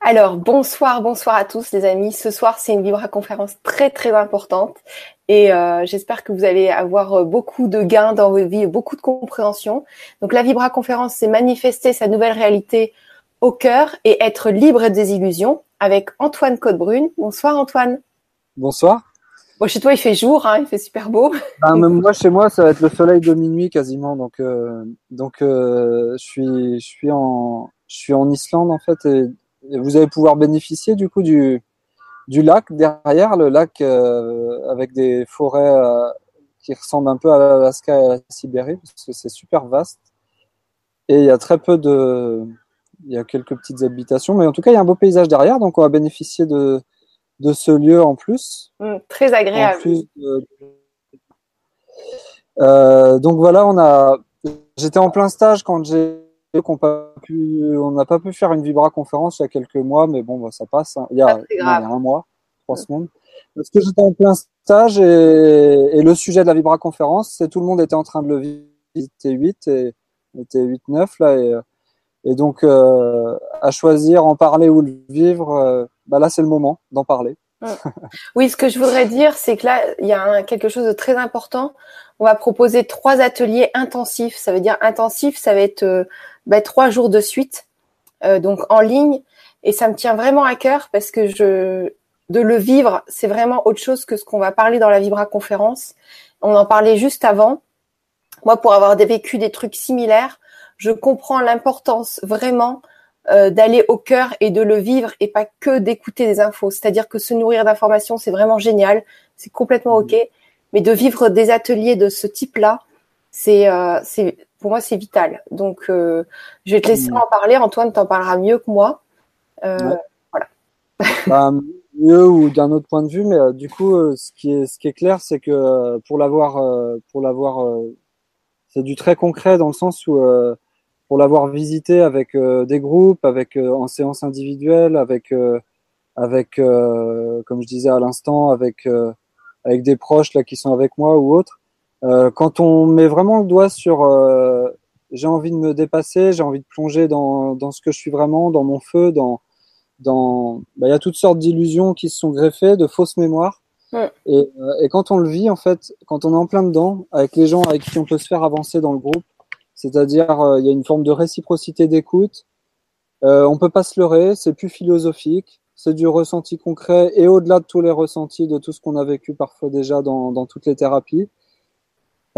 Alors, bonsoir, bonsoir à tous les amis. Ce soir, c'est une Vibra conférence très très importante et euh, j'espère que vous allez avoir euh, beaucoup de gains dans vos vies, beaucoup de compréhension. Donc, la Vibra conférence, c'est manifester sa nouvelle réalité au cœur et être libre des illusions avec Antoine Codebrune. Bonsoir Antoine. Bonsoir. Bon, chez toi, il fait jour, hein, il fait super beau. Ben, même moi, chez moi, ça va être le soleil de minuit quasiment. Donc, euh, donc, je suis, je suis en, je suis en Islande en fait et vous allez pouvoir bénéficier du coup du, du lac derrière, le lac euh, avec des forêts euh, qui ressemblent un peu à l'Alaska et à la Sibérie, parce que c'est super vaste. Et il y a très peu de... Il y a quelques petites habitations, mais en tout cas, il y a un beau paysage derrière, donc on va bénéficier de, de ce lieu en plus. Mmh, très agréable. Euh, donc voilà, on a. J'étais en plein stage quand j'ai qu'on on n'a pas pu faire une Vibra conférence il y a quelques mois, mais bon, bah, ça passe. Hein. Il, y a, un mois, trois semaines. Parce que j'étais en plein stage et, le sujet de la Vibra conférence, c'est tout le monde était en train de le visiter 8 et était 8-9 là et, et donc euh, à choisir en parler ou le vivre, euh, bah là c'est le moment d'en parler. Oui, ce que je voudrais dire, c'est que là, il y a quelque chose de très important. On va proposer trois ateliers intensifs. Ça veut dire intensif, ça va être euh, bah, trois jours de suite, euh, donc en ligne. Et ça me tient vraiment à cœur parce que je, de le vivre, c'est vraiment autre chose que ce qu'on va parler dans la Vibra conférence. On en parlait juste avant. Moi, pour avoir vécu des trucs similaires, je comprends l'importance vraiment euh, d'aller au cœur et de le vivre et pas que d'écouter des infos. C'est-à-dire que se nourrir d'informations, c'est vraiment génial, c'est complètement mmh. ok, mais de vivre des ateliers de ce type-là, c'est euh, pour moi c'est vital. Donc euh, je vais te laisser mmh. en parler. Antoine t'en parlera mieux que moi. Euh, voilà. bah, mieux ou d'un autre point de vue, mais du coup ce qui est ce qui est clair, c'est que pour l'avoir pour l'avoir c'est du très concret dans le sens où pour l'avoir visité avec des groupes, avec en séance individuelle, avec avec comme je disais à l'instant, avec avec des proches là qui sont avec moi ou autres euh, quand on met vraiment le doigt sur euh, j'ai envie de me dépasser, j'ai envie de plonger dans, dans ce que je suis vraiment, dans mon feu, dans dans bah, il y a toutes sortes d'illusions qui se sont greffées, de fausses mémoires. Et, euh, et, quand on le vit en fait, quand on est en plein dedans, avec les gens avec qui on peut se faire avancer dans le groupe, c'est-à-dire il y a une forme de réciprocité d'écoute. Euh, on peut pas se leurrer, c'est plus philosophique, c'est du ressenti concret et au-delà de tous les ressentis de tout ce qu'on a vécu parfois déjà dans, dans toutes les thérapies.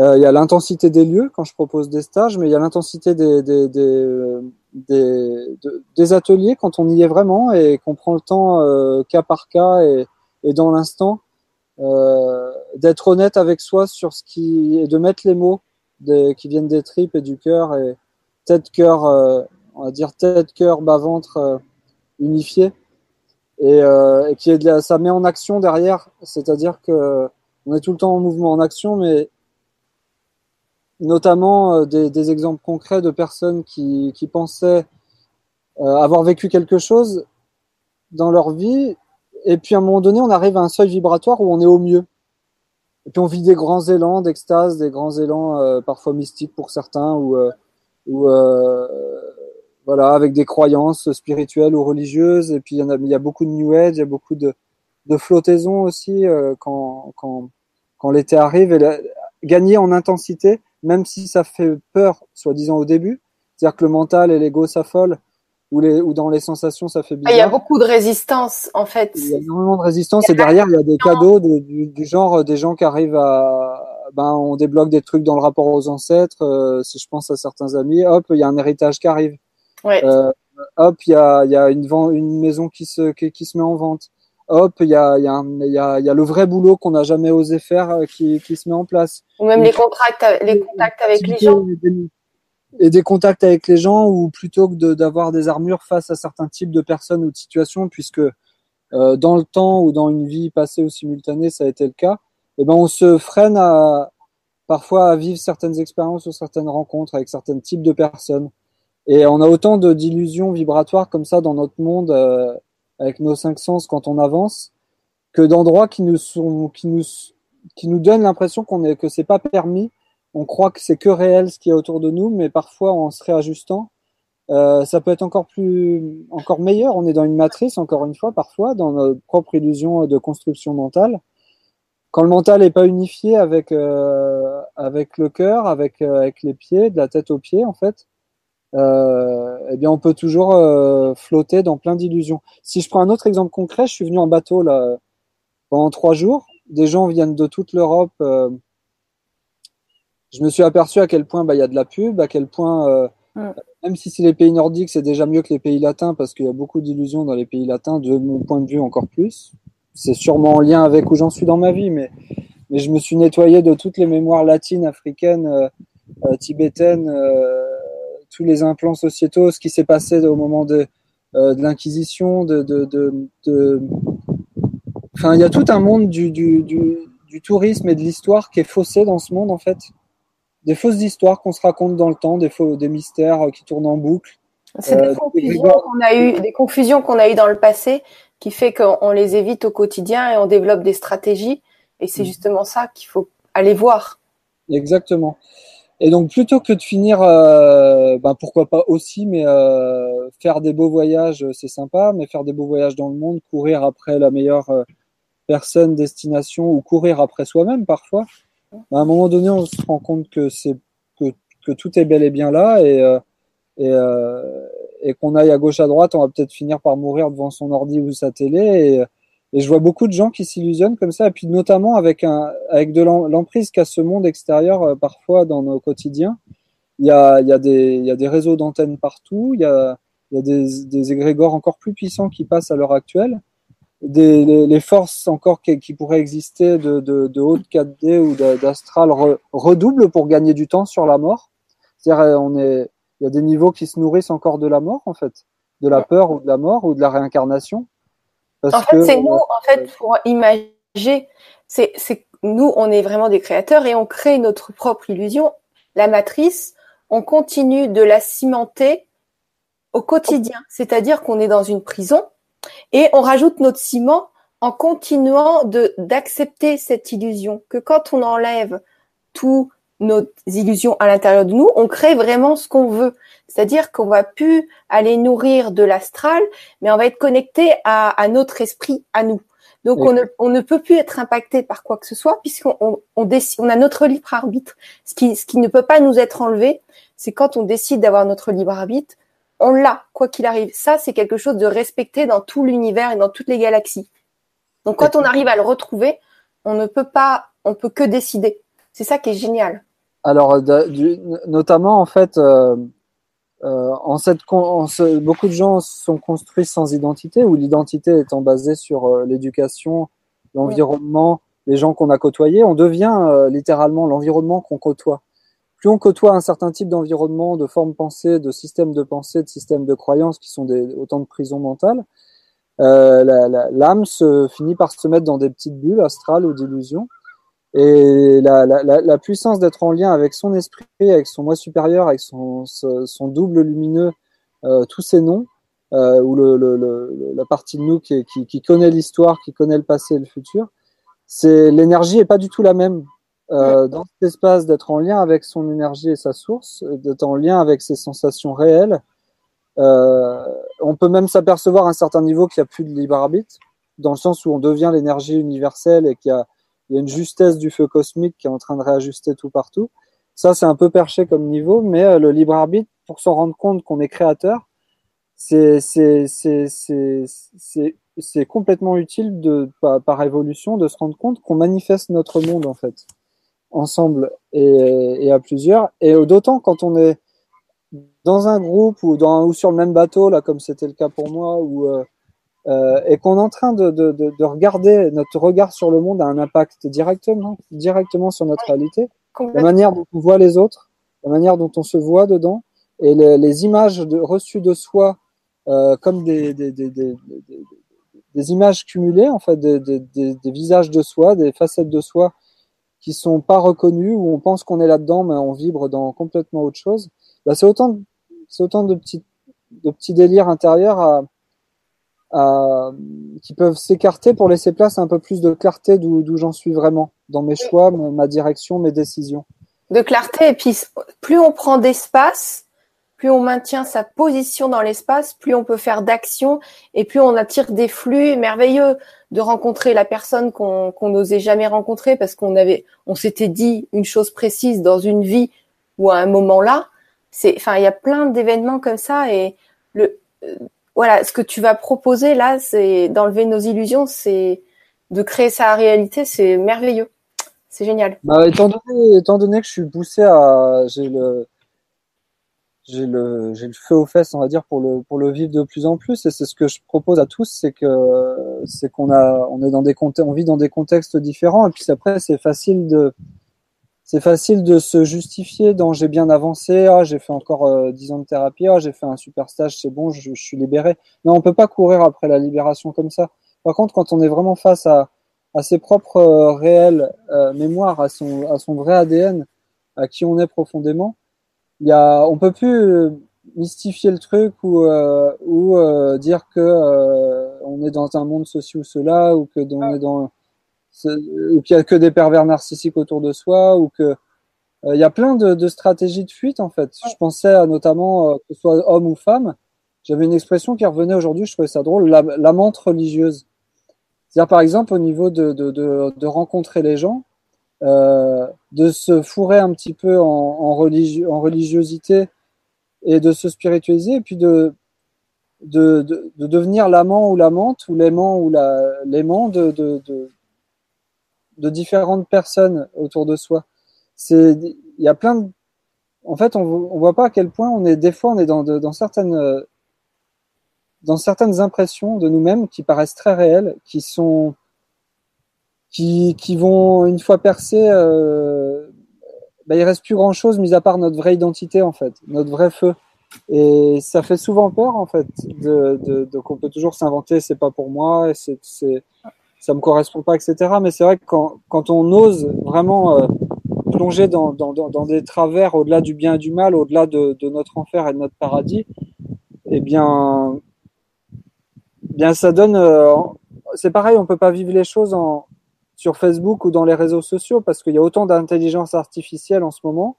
Euh, il y a l'intensité des lieux quand je propose des stages, mais il y a l'intensité des, des, des, des, des, ateliers quand on y est vraiment et qu'on prend le temps euh, cas par cas et, et dans l'instant euh, d'être honnête avec soi sur ce qui et de mettre les mots des, qui viennent des tripes et du cœur et tête cœur euh, on va dire tête cœur bas ventre euh, unifié. Et, et qui est de la, ça met en action derrière. C'est-à-dire que on est tout le temps en mouvement en action mais notamment euh, des, des, exemples concrets de personnes qui, qui pensaient euh, avoir vécu quelque chose dans leur vie, et puis à un moment donné, on arrive à un seuil vibratoire où on est au mieux. Et puis on vit des grands élans d'extase, des grands élans euh, parfois mystiques pour certains, ou, ou voilà, avec des croyances spirituelles ou religieuses. Et puis il y, en a, il y a beaucoup de New Age, il y a beaucoup de, de flottaison aussi quand, quand, quand l'été arrive. Et gagner en intensité, même si ça fait peur, soi-disant au début, c'est-à-dire que le mental et l'ego s'affolent, ou, les, ou dans les sensations ça fait bizarre. Ah, il y a beaucoup de résistance en fait. Il y a énormément de résistance et derrière il y a des cadeaux du, du, genre des gens qui arrivent à, ben on débloque des trucs dans le rapport aux ancêtres. Euh, si je pense à certains amis, hop il y a un héritage qui arrive. Ouais. Euh, hop il y a, il y a une, une maison qui se qui, qui se met en vente hop, il y a, y, a y, a, y a le vrai boulot qu'on n'a jamais osé faire euh, qui, qui se met en place. Ou même les, contacts, les contacts avec les gens. Et des contacts avec les gens, ou plutôt que d'avoir des armures face à certains types de personnes ou de situations, puisque euh, dans le temps ou dans une vie passée ou simultanée, ça a été le cas, et eh ben on se freine à parfois à vivre certaines expériences ou certaines rencontres avec certains types de personnes. Et on a autant d'illusions vibratoires comme ça dans notre monde. Euh, avec nos cinq sens quand on avance, que d'endroits qui nous sont, qui nous, qui nous donnent l'impression qu'on est, que c'est pas permis. On croit que c'est que réel ce qui est autour de nous, mais parfois en se réajustant, Euh, ça peut être encore plus, encore meilleur. On est dans une matrice, encore une fois, parfois, dans notre propre illusion de construction mentale. Quand le mental n'est pas unifié avec euh, avec le cœur, avec euh, avec les pieds, de la tête aux pieds, en fait, euh, eh bien, on peut toujours euh, flotter dans plein d'illusions. Si je prends un autre exemple concret, je suis venu en bateau là pendant trois jours. Des gens viennent de toute l'Europe. je me suis aperçu à quel point bah, il y a de la pub, à quel point même si c'est les pays nordiques, c'est déjà mieux que les pays latins parce qu'il y a beaucoup d'illusions dans les pays latins, de mon point de vue encore plus. C'est sûrement en lien avec où j'en suis dans ma vie, mais, mais je me suis nettoyé de toutes les mémoires latines, africaines, euh, euh, tibétaines, euh, tous les implants sociétaux, ce qui s'est passé au moment de, de l'Inquisition, de, de, de, Enfin, il y a tout un monde du, du, du, du tourisme et de l'histoire qui est faussé dans ce monde, en fait des fausses histoires qu'on se raconte dans le temps, des, faux, des mystères euh, qui tournent en boucle. C'est des, euh, confusions qu'on a eu, des confusions qu'on a eues dans le passé, qui fait qu'on les évite au quotidien et on développe des stratégies. Et c'est mm. justement ça qu'il faut aller voir. Exactement. Et donc plutôt que de finir, euh, ben pourquoi pas aussi, mais euh, faire des beaux voyages, c'est sympa, mais faire des beaux voyages dans le monde, courir après la meilleure euh, personne, destination, ou courir après soi-même parfois, à un moment donné, on se rend compte que c'est que, que tout est bel et bien là et euh, et, euh, et qu'on aille à gauche à droite, on va peut-être finir par mourir devant son ordi ou sa télé. Et, et je vois beaucoup de gens qui s'illusionnent comme ça, et puis notamment avec un avec de l'emprise qu'a ce monde extérieur euh, parfois dans nos quotidiens. Il y a il y a des il y a des réseaux d'antennes partout. Il y a il y a des, des égrégores encore plus puissants qui passent à l'heure actuelle des, les, les, forces encore qui, qui pourraient exister de, de, de haute 4D ou d'astral re, redoublent pour gagner du temps sur la mort. C'est-à-dire, euh, on est, il y a des niveaux qui se nourrissent encore de la mort, en fait, de la peur ou de la mort ou de la réincarnation. Parce en fait, c'est nous, en fait, pour imaginer, c'est, c'est nous, on est vraiment des créateurs et on crée notre propre illusion. La matrice, on continue de la cimenter au quotidien. C'est-à-dire qu'on est dans une prison et on rajoute notre ciment en continuant de d'accepter cette illusion que quand on enlève toutes nos illusions à l'intérieur de nous, on crée vraiment ce qu'on veut. C'est-à-dire qu'on va plus aller nourrir de l'astral, mais on va être connecté à, notre esprit, à nous. Donc on, ne, on ne peut plus être impacté par quoi que ce soit puisqu'on on, on a notre libre arbitre. Ce qui, ce qui ne peut pas nous être enlevé, c'est quand on décide d'avoir notre libre arbitre, on l'a, quoi qu'il arrive. Ça, c'est quelque chose de respecté dans tout l'univers et dans toutes les galaxies. Donc, quand on arrive à le retrouver, on ne peut pas, on peut que décider. C'est ça qui est génial. Alors, notamment, en fait, euh, euh, en cette, beaucoup de gens sont construits sans identité, ou l'identité étant basée sur euh, l'éducation, l'environnement, les gens qu'on a côtoyés. On devient littéralement l'environnement qu'on côtoie plus on côtoie un certain type d'environnement, de forme pensée, de système de pensée, de système de croyances qui sont des, autant de prisons mentales, euh, l'âme se finit par se mettre dans des petites bulles astrales ou d'illusions. Et la, la, la puissance d'être en lien avec son esprit, avec son moi supérieur, avec son, son double lumineux, euh, tous ces noms, euh, ou le, le, la partie de nous qui, qui, qui connaît l'histoire, qui connaît le passé et le futur, c'est l'énergie est pas du tout la même euh, dans cet espace d'être en lien avec son énergie et sa source, d'être en lien avec ses sensations réelles. Euh, on peut même s'apercevoir à un certain niveau qu'il n'y a plus de libre arbitre, dans le sens où on devient l'énergie universelle et qu'il y a, il y a une justesse du feu cosmique qui est en train de réajuster tout partout. Ça, c'est un peu perché comme niveau, mais euh, le libre arbitre, pour s'en rendre compte qu'on est créateur, c'est complètement utile par, évolution de se rendre compte qu'on manifeste notre monde en fait ensemble et, à plusieurs. Et d'autant quand on est dans un groupe ou, sur le même bateau, comme c'était le cas pour moi, ou, euh, euh, et qu'on est en train de, de, de, de, regarder, notre regard sur le monde a un impact directement, directement sur notre réalité, la manière dont on voit les autres, la manière dont on se voit dedans, et les, les images de, reçues de soi euh, comme des, des, des, des, des images cumulées, en fait, des, des, des, visages de soi, des facettes de soi qui sont pas reconnus, où on pense qu'on est là-dedans, mais on vibre dans complètement autre chose. Bah, c'est autant, c'est autant de petits, de petits délires intérieurs à, à, qui peuvent s'écarter pour laisser place à un peu plus de clarté d'où j'en suis vraiment dans mes choix, ma direction, mes décisions. De clarté et puis plus on prend d'espace, plus on maintient sa position dans l'espace, plus on peut faire d'actions et plus on attire des flux merveilleux de rencontrer la personne qu'on n'osait jamais rencontrer parce qu'on avait, on s'était dit une chose précise dans une vie ou à un moment là. C'est, enfin, il y a plein d'événements comme ça et le, euh, voilà, ce que tu vas proposer là, c'est d'enlever nos illusions, c'est de créer sa réalité, c'est merveilleux. C'est génial. Bah, étant, donné, que je suis poussé à. J'ai le. J'ai le, j'ai le feu aux fesses, on va dire, pour le, pour le vivre de plus en plus. Et c'est ce que je propose à tous, c'est que, c'est qu'on a, on est dans des on vit dans des contextes différents. Et puis après, c'est facile de, c'est facile de se justifier dans j'ai bien avancé, ah, j'ai fait encore euh, 10 ans de thérapie, ah, j'ai fait un super stage, c'est bon, je, suis libéré. Non, on peut pas courir après la libération comme ça. Par contre, quand on est vraiment face à, à ses propres euh, réelles euh, mémoires, à son, à son vrai ADN, à qui on est profondément, y a, on peut plus euh, mystifier le truc ou, ou dire que on est dans un monde ceci ou cela ou que on est dans ou qu'il y a que des pervers narcissiques autour de soi ou que il y a plein de, de, stratégies de fuite en fait. Je pensais à notamment que ce soit homme ou femme. J'avais une expression qui revenait aujourd'hui, je trouvais ça drôle, la, menthe religieuse. C'est-à-dire, par exemple, au niveau de, de, de, de rencontrer les gens, euh, de se fourrer un petit peu en, en, religi en religiosité et de se spiritualiser, et puis de, de, de, de devenir l'amant ou l'amante, ou l'aimant ou l'aimant de, de, de, de, différentes personnes autour de soi. C'est, il y a plein de, en fait, on, on voit pas à quel point on est, des fois, on est dans, certaines dans certaines impressions de nous-mêmes qui paraissent très réelles, qui sont qui, qui vont une fois percées, euh, bah, il reste plus grand chose mis à part notre vraie identité en fait, notre vrai feu. Et ça fait souvent peur en fait, de, de, qu'on peut toujours s'inventer, c'est pas pour moi, c'est, ça me correspond pas, etc. Mais c'est vrai que quand, quand on ose vraiment euh, plonger dans, dans, dans, des travers au-delà du bien et du mal, au-delà de, de notre enfer et de notre paradis, eh bien, bien ça donne. Euh, c'est pareil, on peut pas vivre les choses en, sur Facebook ou dans les réseaux sociaux parce qu'il y a autant d'intelligence artificielle en ce moment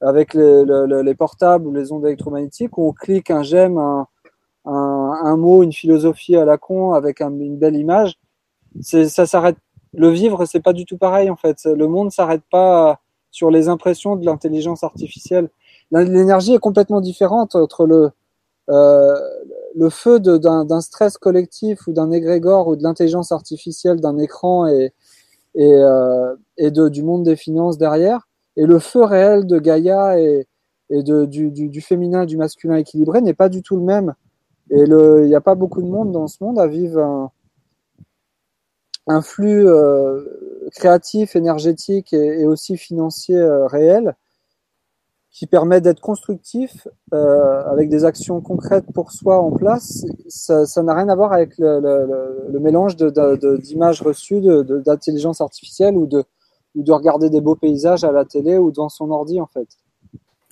avec les, les, les, portables ou les ondes électromagnétiques où on clique un j'aime, un, un, mot, une philosophie à la con avec un, une belle image. Ça s'arrête. Le vivre, c'est pas du tout pareil en fait. Le monde s'arrête pas sur les impressions de l'intelligence artificielle. L'énergie est complètement différente entre le, euh, le feu d'un stress collectif ou d'un égrégore ou de l'intelligence artificielle d'un écran et, et, euh, et de, du monde des finances derrière, et le feu réel de Gaïa et, et de, du, du, du féminin du masculin équilibré n'est pas du tout le même. Et il n'y a pas beaucoup de monde dans ce monde à vivre un, un flux euh, créatif, énergétique et, et aussi financier euh, réel qui permet d'être constructif euh, avec des actions concrètes pour soi en place, ça, ça n'a rien à voir avec le, le, le mélange d'images de, de, reçues d'intelligence artificielle ou de, ou de regarder des beaux paysages à la télé ou devant son ordi en fait.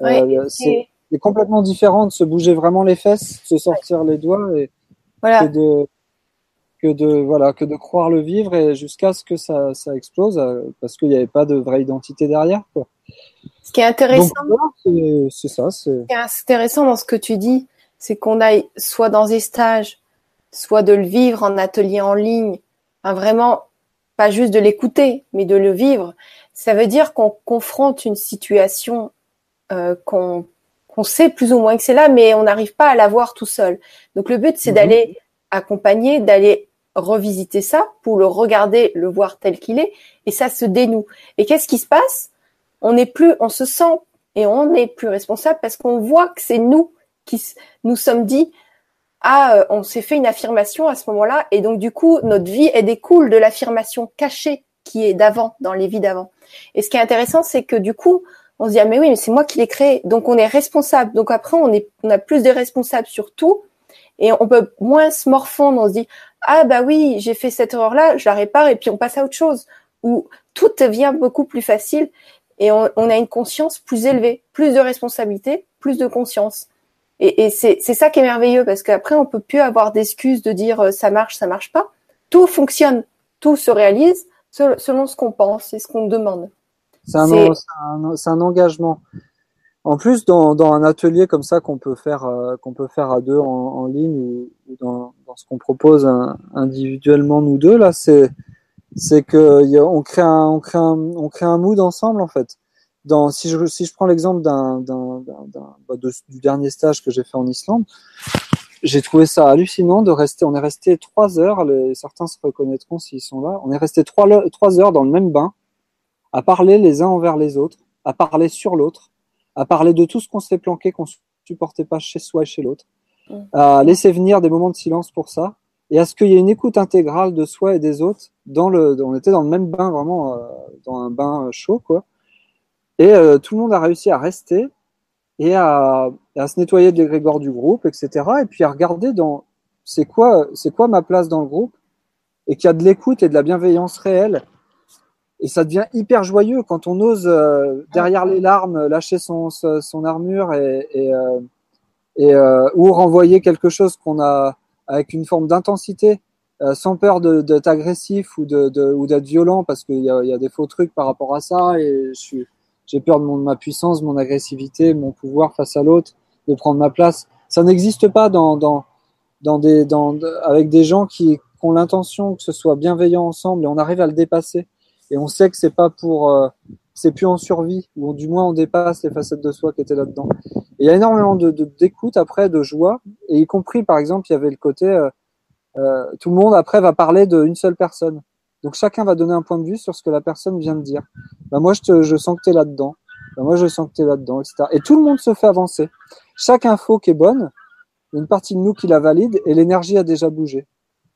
Euh, c'est complètement différent de se bouger vraiment les fesses, se sortir les doigts et, voilà. de que de voilà que de croire le vivre et jusqu'à ce que ça, ça explose euh, parce qu'il n'y avait pas de vraie identité derrière quoi. Ce qui est intéressant, c'est ça. Ce qui est intéressant dans ce que tu dis, c'est qu'on aille soit dans des stages, soit de le vivre en atelier en ligne, vraiment pas juste de l'écouter, mais de le vivre. Ça veut dire qu'on confronte une situation euh, qu'on qu'on sait plus ou moins que c'est là, mais on n'arrive pas à la voir tout seul. Donc le but, c'est mhm. d'aller accompagner, d'aller revisiter ça pour le regarder, le voir tel qu'il est, et ça se dénoue. Et qu'est-ce qui se passe? On n'est plus, on se sent et on n'est plus responsable parce qu'on voit que c'est nous qui nous sommes dit ah euh, on s'est fait une affirmation à ce moment-là et donc du coup notre vie elle découle de l'affirmation cachée qui est d'avant dans les vies d'avant. Et ce qui est intéressant c'est que du coup on se dit ah mais oui mais c'est moi qui l'ai créé donc on est responsable donc après on est on a plus de responsables sur tout et on peut moins se morfondre on se dit ah bah oui j'ai fait cette erreur là je la répare et puis on passe à autre chose ou tout devient beaucoup plus facile et on, on, a une conscience plus élevée, plus de responsabilité, plus de conscience. Et, et c'est ça qui est merveilleux parce qu'après on peut plus avoir d'excuses de dire euh, ça marche, ça marche pas. Tout fonctionne, tout se réalise selon ce qu'on pense et ce qu'on demande. C'est un, un, un, engagement. En plus, dans, dans un atelier comme ça qu'on peut faire euh, qu'on peut faire à deux en, en ligne ou, ou dans, dans, ce qu'on propose individuellement nous deux là, c'est c'est que on crée un on crée un on crée un mood ensemble en fait. Dans si je si je prends l'exemple d'un d'un bah, du dernier stage que j'ai fait en Islande, j'ai trouvé ça hallucinant de rester. On est resté trois heures. Les, certains se reconnaîtront s'ils sont là. On est resté trois trois heures dans le même bain à parler les uns envers les autres, à parler sur l'autre à parler de tout ce qu'on s'est planqué, qu'on supportait pas chez soi et chez l'autre, à laisser venir des moments de silence pour ça, et à ce qu'il y ait une écoute intégrale de soi et des autres. Dans le, on était dans le même bain, vraiment euh, dans un bain chaud, quoi. Et euh, tout le monde a réussi à rester et à, à se nettoyer des grégores du groupe, etc. Et puis à regarder dans c'est quoi, c'est quoi ma place dans le groupe, et qu'il y a de l'écoute et de la bienveillance réelle et ça devient hyper joyeux quand on ose euh, derrière les larmes lâcher son, son armure et, et, euh, et euh, ou renvoyer quelque chose qu'on a avec une forme d'intensité sans peur d'être agressif ou de, de ou d'être violent parce qu'il y a, y a des faux trucs par rapport à ça et j'ai peur de, mon, de ma puissance, mon agressivité, mon pouvoir face à l'autre, de prendre ma place. Ça n'existe pas dans, dans, dans des, dans, avec des gens qui, qui ont l'intention que ce soit bienveillant ensemble et on arrive à le dépasser et on sait que c'est pas pour euh, c'est plus en survie ou du moins on dépasse les facettes de soi qui étaient là-dedans. il y a énormément de d'écoute après, de joie, et y compris par exemple il y avait le côté euh, euh, tout le monde après va parler d'une seule personne. Donc chacun va donner un point de vue sur ce que la personne vient de dire. Ben moi je, te, je sens que tu es là-dedans. Ben moi je sens que tu es là-dedans, etc. Et tout le monde se fait avancer. Chaque info qui est bonne, il y a une partie de nous qui la valide et l'énergie a déjà bougé.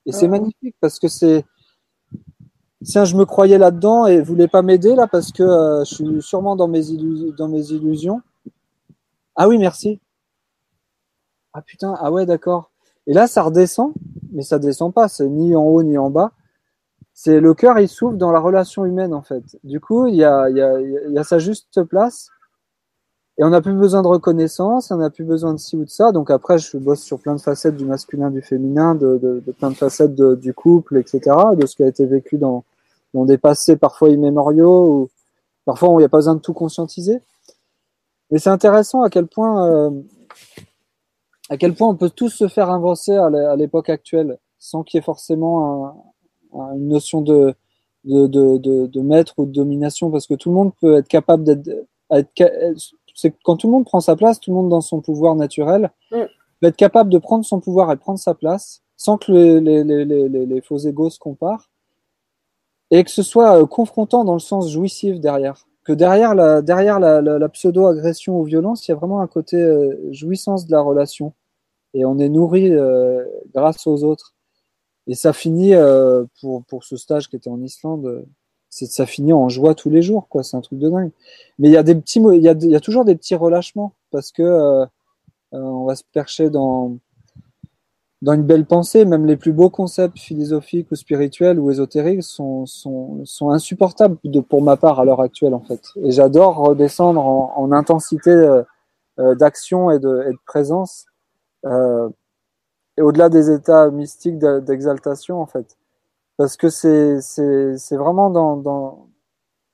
Et c'est magnifique parce que c'est tiens, je me croyais là-dedans et voulais pas m'aider là parce que euh, je suis sûrement dans mes, illusions. Ah oui, merci. Ah putain, ah ouais, d'accord. Et là, ça redescend, mais ça descend pas, c'est ni en haut ni en bas. C'est le cœur, il s'ouvre dans la relation humaine en fait. Du coup, il y a, y y a sa juste place. Et on n'a plus besoin de reconnaissance, on n'a plus besoin de ci ou de ça. Donc après, je bosse sur plein de facettes du masculin, du féminin, de, plein de facettes du couple, etc., de ce qui a été vécu dans, dans des passés parfois immémoriaux, ou parfois il n'y a pas besoin de tout conscientiser. Mais c'est intéressant à quel point, euh, à quel point on peut tous se faire avancer à l'époque actuelle, sans qu'il y ait forcément un, une notion de, de, de, maître ou de domination, parce que tout le monde peut être capable d'être c'est quand tout le monde prend sa place, tout le monde dans son pouvoir naturel, mm. va être capable de prendre son pouvoir et prendre sa place sans que les, les, les, les faux égos se comparent et que ce soit euh, confrontant dans le sens jouissif derrière. Que derrière la, derrière la, la, pseudo-agression ou violence, il y a vraiment un côté euh, jouissance de la relation. Et on est nourri euh, grâce aux autres. Et ça finit, pour, pour ce stage qui était en Islande, c'est ça finit en joie tous les jours, quoi. C'est un truc de dingue. Mais il y a des petits, il y toujours des petits relâchements parce que euh, euh, on va se percher dans une belle pensée. Même les plus beaux concepts philosophiques ou spirituels ou ésotériques sont insupportables pour ma part à l'heure actuelle en fait. Et j'adore redescendre en, en intensité euh, d'action et de, présence. Et au-delà des états mystiques d'exaltation en fait parce que c'est c'est vraiment dans, dans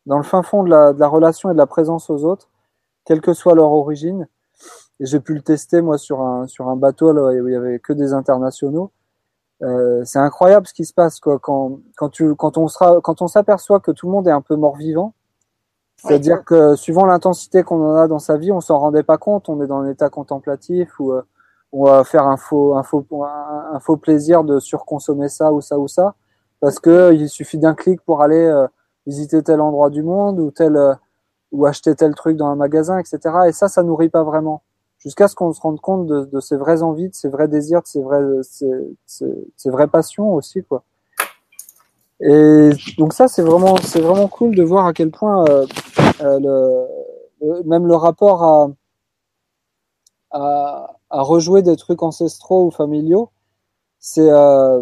dans le fin fond de la, de la relation et de la présence aux autres, quelle que soit leur origine. Et j'ai pu le tester moi sur un sur un bateau là, où il y avait que des internationaux. Euh, c'est incroyable ce qui se passe quoi quand quand tu quand on sera quand on s'aperçoit que tout le monde est un peu mort vivant. C'est-à-dire que suivant l'intensité qu'on en a dans sa vie, on s'en rendait pas compte. On est dans un état contemplatif ou euh, on va faire un faux un faux un faux plaisir de surconsommer ça ou ça ou ça parce que il suffit d'un clic pour aller euh, visiter tel endroit du monde ou tel euh, ou acheter tel truc dans un magasin, etc. Et ça, ça nourrit pas vraiment. Jusqu'à ce qu'on se rende compte de, de, ses vraies envies, de ses vrais désirs, de ses vraies, ses, ses, vraies passions aussi, quoi. Et donc ça, c'est vraiment, c'est vraiment cool de voir à quel point euh, euh même le rapport à, à, rejouer des trucs ancestraux ou familiaux, c'est euh,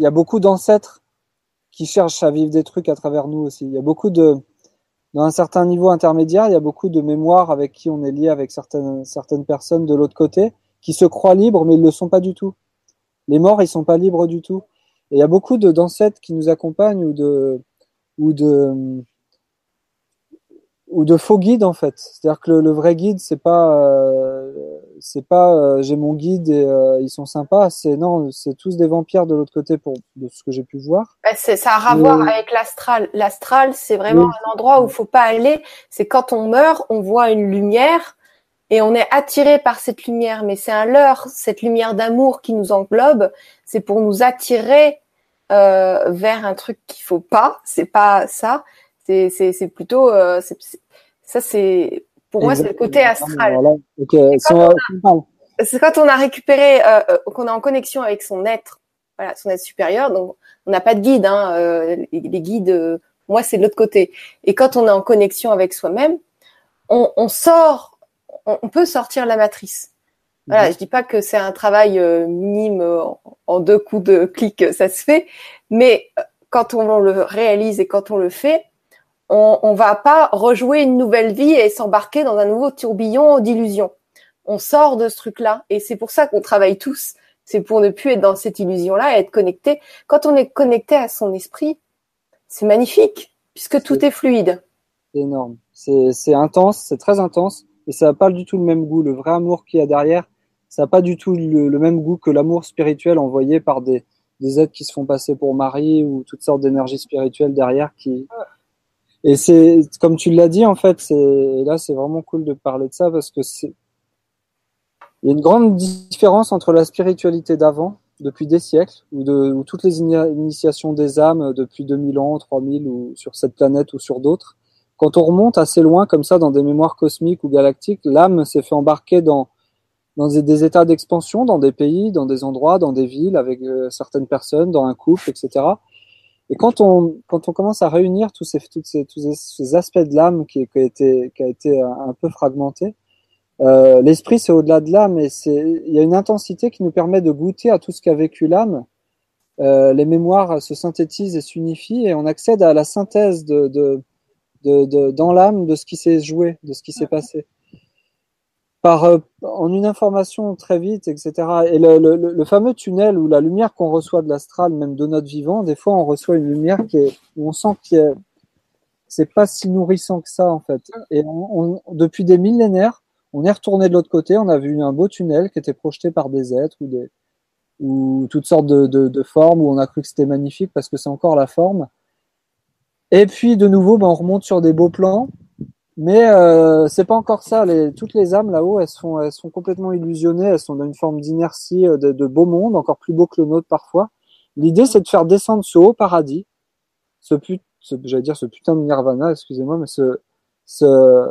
il y a beaucoup d'ancêtres qui cherchent à vivre des trucs à travers nous aussi. Il y a beaucoup de, dans un certain niveau intermédiaire, il y a beaucoup de mémoires avec qui on est lié avec certaines, certaines personnes de l'autre côté qui se croient libres, mais ils ne le sont pas du tout. Les morts, ils sont pas libres du tout. Et il y a beaucoup de d'ancêtres qui nous accompagnent ou de, ou de, ou de faux guides en fait. C'est-à-dire que le, vrai guide, c'est pas, euh, c'est pas, euh, j'ai mon guide et euh, ils sont sympas. C'est non, c'est tous des vampires de l'autre côté pour de ce que j'ai pu voir. Bah, c'est, ça a à voir avec l'astral. L'astral, c'est vraiment un endroit où il faut pas aller. C'est quand on meurt, on voit une lumière et on est attiré par cette lumière. Mais c'est un leurre, cette lumière d'amour qui nous englobe. C'est pour nous attirer vers un truc qu'il faut pas. C'est pas ça c'est plutôt euh, ça c'est pour moi c'est le côté astral. C'est quand, on a récupéré euh, euh, qu'on est en connexion avec son être, voilà, son être supérieur. Donc on n'a pas de guide, hein, les, guides. moi c'est de l'autre côté. Et quand on est en connexion avec soi-même, on, sort, on, peut sortir la matrice. Voilà, mhm. je dis pas que c'est un travail minime en deux coups de clic, ça se fait, mais quand on le réalise et quand on le fait, on, on va pas rejouer une nouvelle vie et s'embarquer dans un nouveau tourbillon d'illusions. On sort de ce truc-là et c'est pour ça qu'on travaille tous. C'est pour ne plus être dans cette illusion-là et être connecté. Quand on est connecté à son esprit, c'est magnifique puisque tout est fluide. C'est énorme. C'est intense, c'est très intense et ça n'a pas du tout le même goût. Le vrai amour qu'il y a derrière, ça n'a pas du tout le, même goût que l'amour spirituel envoyé par des, des êtres qui se font passer pour Marie ou toutes sortes d'énergies spirituelles derrière qui, et c'est comme tu l'as dit en fait, c'est là c'est vraiment cool de parler de ça parce que c'est il y a une grande différence entre la spiritualité d'avant, depuis des siècles, ou de ou toutes les initiations des âmes depuis 2000 ans, 3000 ou sur cette planète ou sur d'autres. Quand on remonte assez loin comme ça dans des mémoires cosmiques ou galactiques, l'âme s'est fait embarquer dans dans des, états d'expansion, dans des pays, dans des endroits, dans des villes, avec euh, certaines personnes, dans un couple, etc. Et quand on, quand on commence à réunir tous ces, toutes ces, tous ces aspects de l'âme qui, qui, a été, qui a été un peu fragmenté, euh, l'esprit c'est au-delà de l'âme et c'est, il y a une intensité qui nous permet de goûter à tout ce qu'a vécu l'âme. Euh, les mémoires se synthétisent et s'unifient et on accède à la synthèse de, de, de, de dans l'âme de ce qui s'est joué, de ce qui s'est passé par euh, en une information très vite, etc. Et le, le, le fameux tunnel ou la lumière qu'on reçoit de l'astral, même de notre vivant, des fois on reçoit une lumière qui est, où on sent que c'est pas si nourrissant que ça en fait. Et on, depuis des millénaires, on est retourné de l'autre côté, on a vu un beau tunnel qui était projeté par des êtres ou des ou toutes sortes de, de, de formes où on a cru que c'était magnifique parce que c'est encore la forme. Et puis de nouveau, ben, on remonte sur des beaux plans mais euh, c'est pas encore ça. Les, toutes les âmes là-haut, elles sont, elles sont complètement illusionnées. Elles sont dans une forme d'inertie, euh, de, de, beau monde, encore plus beau que le nôtre parfois. L'idée, c'est de faire descendre ce haut paradis, ce put, j'allais dire ce putain de nirvana, excusez-moi, mais ce, ce,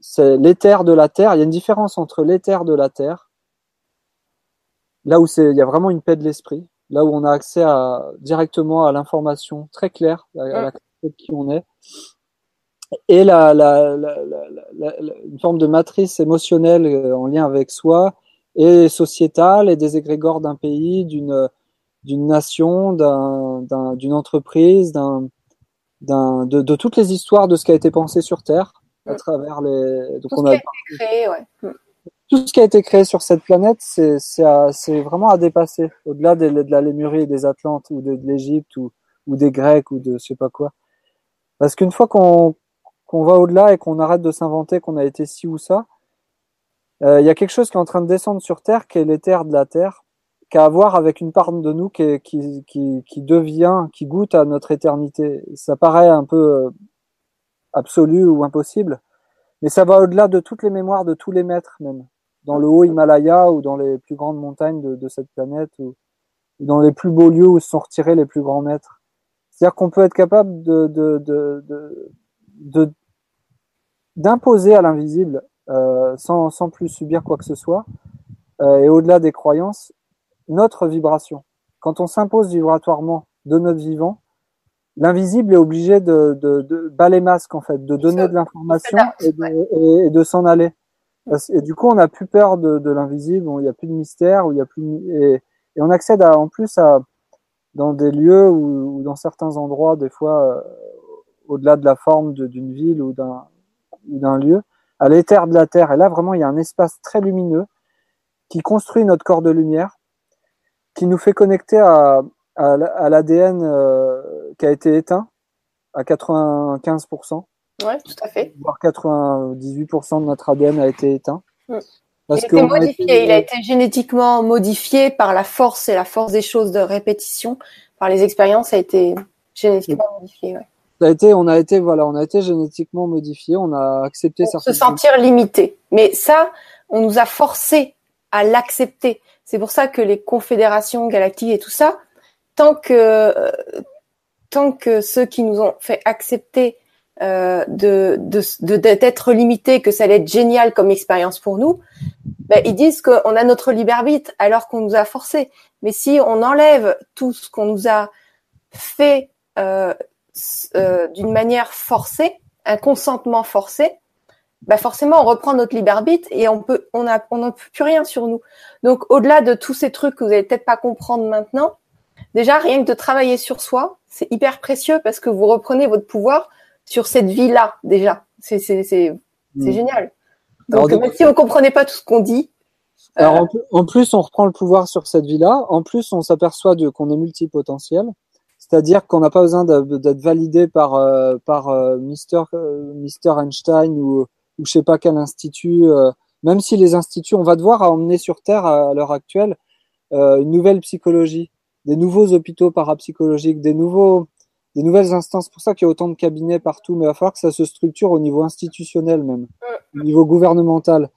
c'est l'éther de la terre. Il y a une différence entre l'éther de la terre, là où c'est, il y a vraiment une paix de l'esprit, là où on a accès à directement à l'information très claire, à, à la de qui on est et la, la, la, une forme de matrice émotionnelle euh, en lien avec soi et sociétale et des égrégores d'un pays, d'une d'une nation, d'une entreprise, d'un de, de, toutes les histoires de ce qui a été pensé sur Terre à travers les. Donc tout on ce a, qui a été créé, ouais. Mm. Tout ce qui a été créé sur cette planète, c'est c'est vraiment à dépasser au-delà de, de, la Lémurie et des Atlantes ou de, de l'Égypte ou, ou des Grecs ou de je sais pas quoi. Parce qu'une fois qu'on qu'on va au-delà et qu'on arrête de s'inventer qu'on a été ci ou ça. Euh, il y a quelque chose qui est en train de descendre sur Terre, qui est l'éther de la Terre, qui a à voir avec une part de nous qui, qui, qui, qui, devient, qui goûte à notre éternité. Ça paraît un peu euh, absolu ou impossible, mais ça va au-delà de toutes les mémoires de tous les maîtres même, dans le haut Himalaya ou dans les plus grandes montagnes de, de cette planète ou dans les plus beaux lieux où se sont retirés les plus grands maîtres. C'est-à-dire qu'on peut être capable de, de, de, de, de d'imposer à l'invisible euh, sans, sans plus subir quoi que ce soit, euh, et au-delà des croyances, notre vibration. Quand on s'impose vibratoirement de notre vivant, l'invisible est obligé de, de, de balayer masque en fait, de donner de l'information et de, et, de s'en aller. Et du coup, on n'a plus peur de, de l'invisible, il n'y a plus de mystère, il y a plus et, et, on accède à, en plus à dans des lieux ou, ou dans certains endroits, des fois, euh, au-delà de la forme d'une ville ou d'un d'un lieu, à l'éther de la Terre. Et là, vraiment, il y a un espace très lumineux qui construit notre corps de lumière, qui nous fait connecter à, à, l'ADN euh, qui a été éteint à 95%. Oui, tout à fait. Voire 98% de notre ADN a été éteint. Mm. Parce il a été modifié, il a été génétiquement modifié par la force et la force des choses de répétition, par les expériences, ça a été génétiquement modifié. Ouais. Ça a été, on a été, voilà, on a été génétiquement modifié, on a accepté Pour se sentir limité. Mais ça, on nous a forcé à l'accepter. C'est pour ça que les confédérations galactiques et tout ça, tant que euh, tant que ceux qui nous ont fait accepter euh, de d'être limités, que ça allait être génial comme expérience pour nous, ben, ils disent qu'on a notre libre arbitre alors qu'on nous a forcé. Mais si on enlève tout ce qu'on nous a fait euh, euh, d'une manière forcée, un consentement forcé, bah forcément on reprend notre libre arbitre et on peut on a on n'a plus rien sur nous. Donc au-delà de tous ces trucs que vous allez peut-être pas comprendre maintenant, déjà rien que de travailler sur soi, c'est hyper précieux parce que vous reprenez votre pouvoir sur cette vie-là déjà. C'est c'est c'est mm. génial. Donc, même si on comprenait pas tout ce qu'on dit. Alors euh, en, plus on reprend le pouvoir sur cette vie-là. En plus on s'aperçoit qu'on est multipotentiel. C'est-à-dire qu'on n'a pas besoin d'être validé par euh, par euh, Mister Mister Einstein ou ou je sais pas quel institut, euh, même si les instituts, on va devoir emmener sur Terre à, l'heure actuelle euh, une nouvelle psychologie, des nouveaux hôpitaux parapsychologiques, des nouveaux des nouvelles instances. C'est pour ça qu'il y a autant de cabinets partout, mais il va falloir que ça se structure au niveau institutionnel même, au niveau gouvernemental,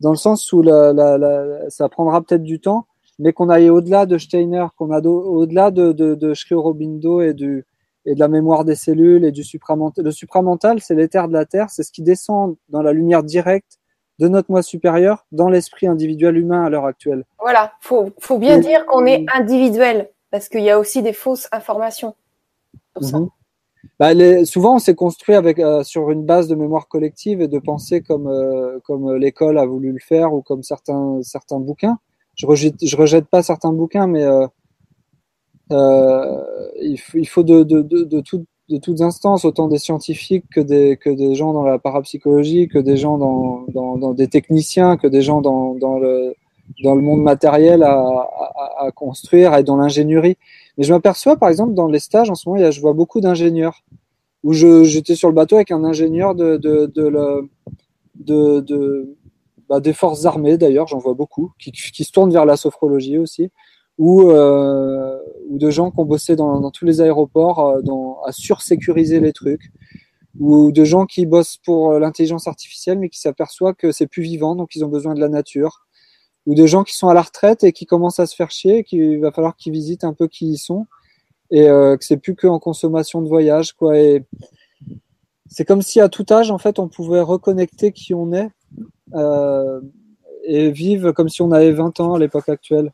dans le sens où la, la, la, ça prendra peut-être du temps, mais qu'on aille au-delà de Steiner, qu'on a au-delà de, de, et du, et de la mémoire des cellules et du supramental. Le supramental, c'est l'éther de la Terre, c'est ce qui descend dans la lumière directe de notre moi supérieur dans l'esprit individuel humain à l'heure actuelle. Voilà, faut faut bien dire qu'on est individuel parce qu'il y a aussi des fausses informations. Pour ça. Mhm. Bah, les, souvent, on s'est construit avec euh, sur une base de mémoire collective et de pensée comme euh, comme l'école a voulu le faire ou comme certains certains bouquins. Je rejette je rejette pas certains bouquins, mais euh, euh, il, faut, il faut de, de, de, de, de toutes instances, autant des scientifiques que des, que des gens dans la parapsychologie, que des gens dans, dans, dans des techniciens, que des gens dans, dans, le, dans le monde matériel à, à, à construire et dans l'ingénierie. Mais je m'aperçois, par exemple, dans les stages, en ce moment, je vois beaucoup d'ingénieurs. Où j'étais sur le bateau avec un ingénieur de, de, de bah, des forces armées, d'ailleurs, j'en vois beaucoup, qui, qui se tournent vers la sophrologie aussi ou, euh, ou de gens qui ont bossé dans, dans tous les aéroports euh, dans, à sursécuriser les trucs, ou de gens qui bossent pour euh, l'intelligence artificielle mais qui s'aperçoivent que c'est plus vivant, donc ils ont besoin de la nature, ou de gens qui sont à la retraite et qui commencent à se faire chier, qu'il va falloir qu'ils visitent un peu qui ils sont, et euh, que c'est plus qu'en consommation de voyage, quoi. Et c'est comme si à tout âge, en fait, on pouvait reconnecter qui on est euh, et vivre comme si on avait 20 ans à l'époque actuelle.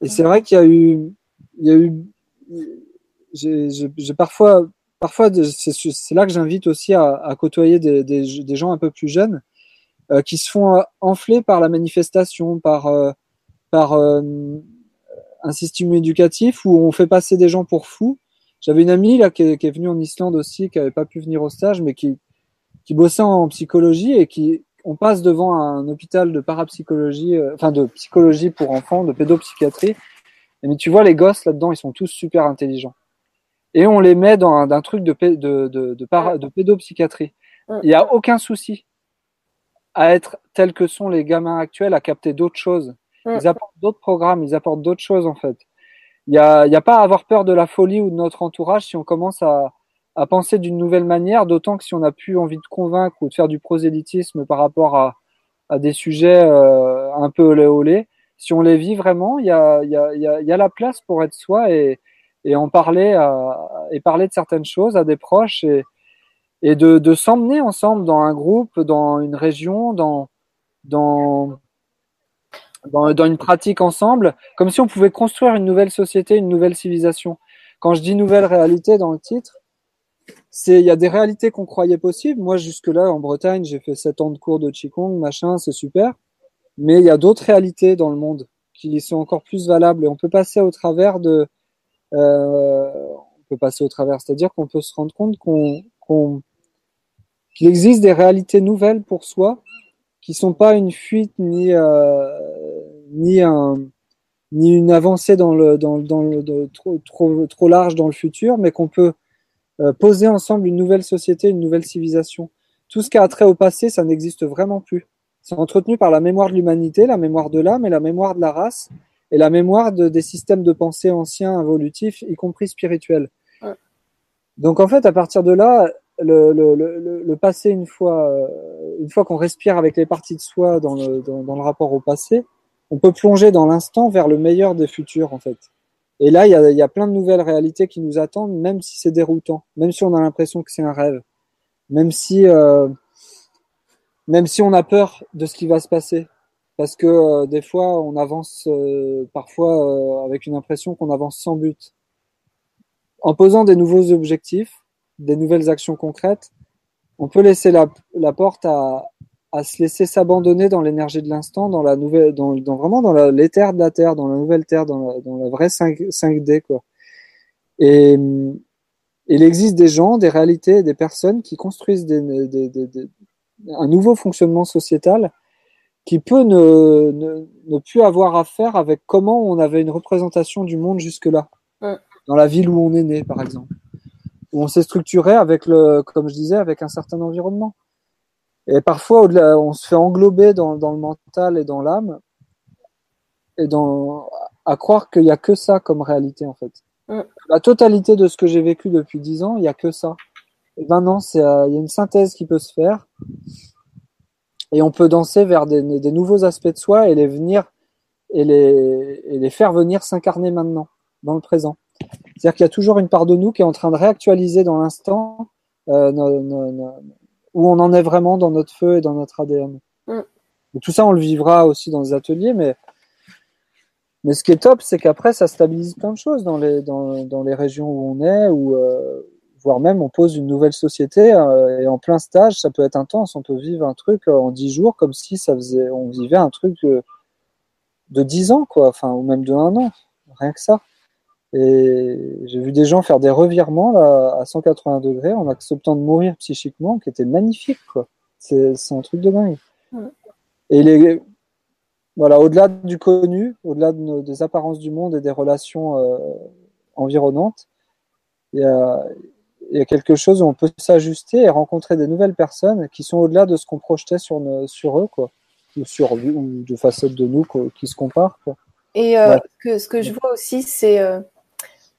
Et c'est vrai qu'il y a eu, il y a eu, j'ai parfois, parfois, c'est là que j'invite aussi à, à côtoyer des, des, des, gens un peu plus jeunes euh, qui se font enfler par la manifestation, par, euh, par un système éducatif où on fait passer des gens pour fous. J'avais une amie là qui est, qui est, venue en Islande aussi, qui avait pas pu venir au stage, mais qui, qui bossait en psychologie et qui, on passe devant un hôpital de parapsychologie, euh, enfin de psychologie pour enfants, de pédopsychiatrie. Mais tu vois, les gosses là-dedans, ils sont tous super intelligents. Et on les met dans un, truc de, de, de, de, pédopsychiatrie. Il n'y a aucun souci à être tels que sont les gamins actuels, à capter d'autres choses. Ils apportent d'autres programmes, ils apportent d'autres choses en fait. Il n'y a, y a pas à avoir peur de la folie ou de notre entourage si on commence à, à penser d'une nouvelle manière, d'autant que si on n'a plus envie de convaincre ou de faire du prosélytisme par rapport à, des sujets euh, un peu olé olé, si on les vit vraiment, il y a, la place pour être soi et, en parler et parler de certaines choses à des proches et, de, s'emmener ensemble dans un groupe, dans une région, dans, une pratique ensemble, comme si on pouvait construire une nouvelle société, une nouvelle civilisation. Quand je dis nouvelle réalité dans le titre, c'est il y a des réalités qu'on croyait possibles. Moi, jusque là, en Bretagne, j'ai fait sept ans de cours de qigong, machin, c'est super. Mais il y a d'autres réalités dans le monde qui sont encore plus valables et on peut passer au travers de, euh, on peut passer au travers, c'est-à-dire qu'on peut se rendre compte qu'il existe des réalités nouvelles pour soi qui sont pas une fuite ni euh, ni un ni une avancée dans le trop large dans le futur, mais qu'on peut poser ensemble une nouvelle société, une nouvelle civilisation. Tout ce qui a trait au passé, ça n'existe vraiment plus. C'est entretenu par la mémoire de l'humanité, la mémoire de l'âme et la mémoire de la race et la mémoire de, des systèmes de pensée anciens, évolutifs, y compris spirituels. Ouais. Donc en fait, à partir de là, le, le, le, le passé, une fois, euh, une fois qu'on respire avec les parties de soi dans le, dans, dans le rapport au passé, on peut plonger dans l'instant vers le meilleur des futurs en fait. Et là, il y a, plein de nouvelles réalités qui nous attendent, même si c'est déroutant, même si on a l'impression que c'est un rêve, même si, euh, même si on a peur de ce qui va se passer, parce que euh, des fois, on avance euh, parfois avec une impression qu'on avance sans but. En posant des nouveaux objectifs, des nouvelles actions concrètes, on peut laisser la, la porte à, à se laisser s'abandonner dans l'énergie de l'instant, dans la nouvelle, dans, dans vraiment dans la, l'éther de la terre, dans la nouvelle terre, dans la, dans la vraie 5, 5D quoi. Et il existe des gens, des réalités, des personnes qui construisent des, des, des, des, un nouveau fonctionnement sociétal qui peut ne, ne, ne, plus avoir à faire avec comment on avait une représentation du monde jusque-là, dans la ville où on est né, par exemple, où on s'est structuré avec le, comme je disais, avec un certain environnement. Et parfois, au-delà, on se fait englober dans, dans le mental et dans l'âme, et dans, à croire qu'il n'y a que ça comme réalité, en fait. Mm. La totalité de ce que j'ai vécu depuis dix ans, il n'y a que ça. Et maintenant, c'est, euh, il y a une synthèse qui peut se faire, et on peut danser vers des, des nouveaux aspects de soi et les venir, et les, et les faire venir s'incarner maintenant, dans le présent. C'est-à-dire qu'il y a toujours une part de nous qui est en train de réactualiser dans l'instant euh, nos, nos, nos, où on en est vraiment dans notre feu et dans notre ADN. Mm. Et tout ça, on le vivra aussi dans les ateliers, mais, mais ce qui est top, c'est qu'après, ça stabilise plein de choses dans les, dans, dans les régions où on est, ou euh, voire même on pose une nouvelle société, euh, et en plein stage, ça peut être intense. On peut vivre un truc en dix jours comme si ça faisait, on vivait un truc de, de dix ans, quoi, enfin, ou même de un an, rien que ça. Et j'ai vu des gens faire des revirements là, à 180 degrés en acceptant de mourir psychiquement, qui était magnifique. C'est un truc de dingue. Ouais. Et les, voilà, au-delà du connu, au-delà de nos, des apparences du monde et des relations euh, environnantes, il y, a, il y a quelque chose où on peut s'ajuster et rencontrer des nouvelles personnes qui sont au-delà de ce qu'on projetait sur, nos, sur eux, quoi, ou sur ou de facettes de nous quoi, qui se comparent. Quoi. Et euh, ouais. que, ce que je vois aussi, c'est euh,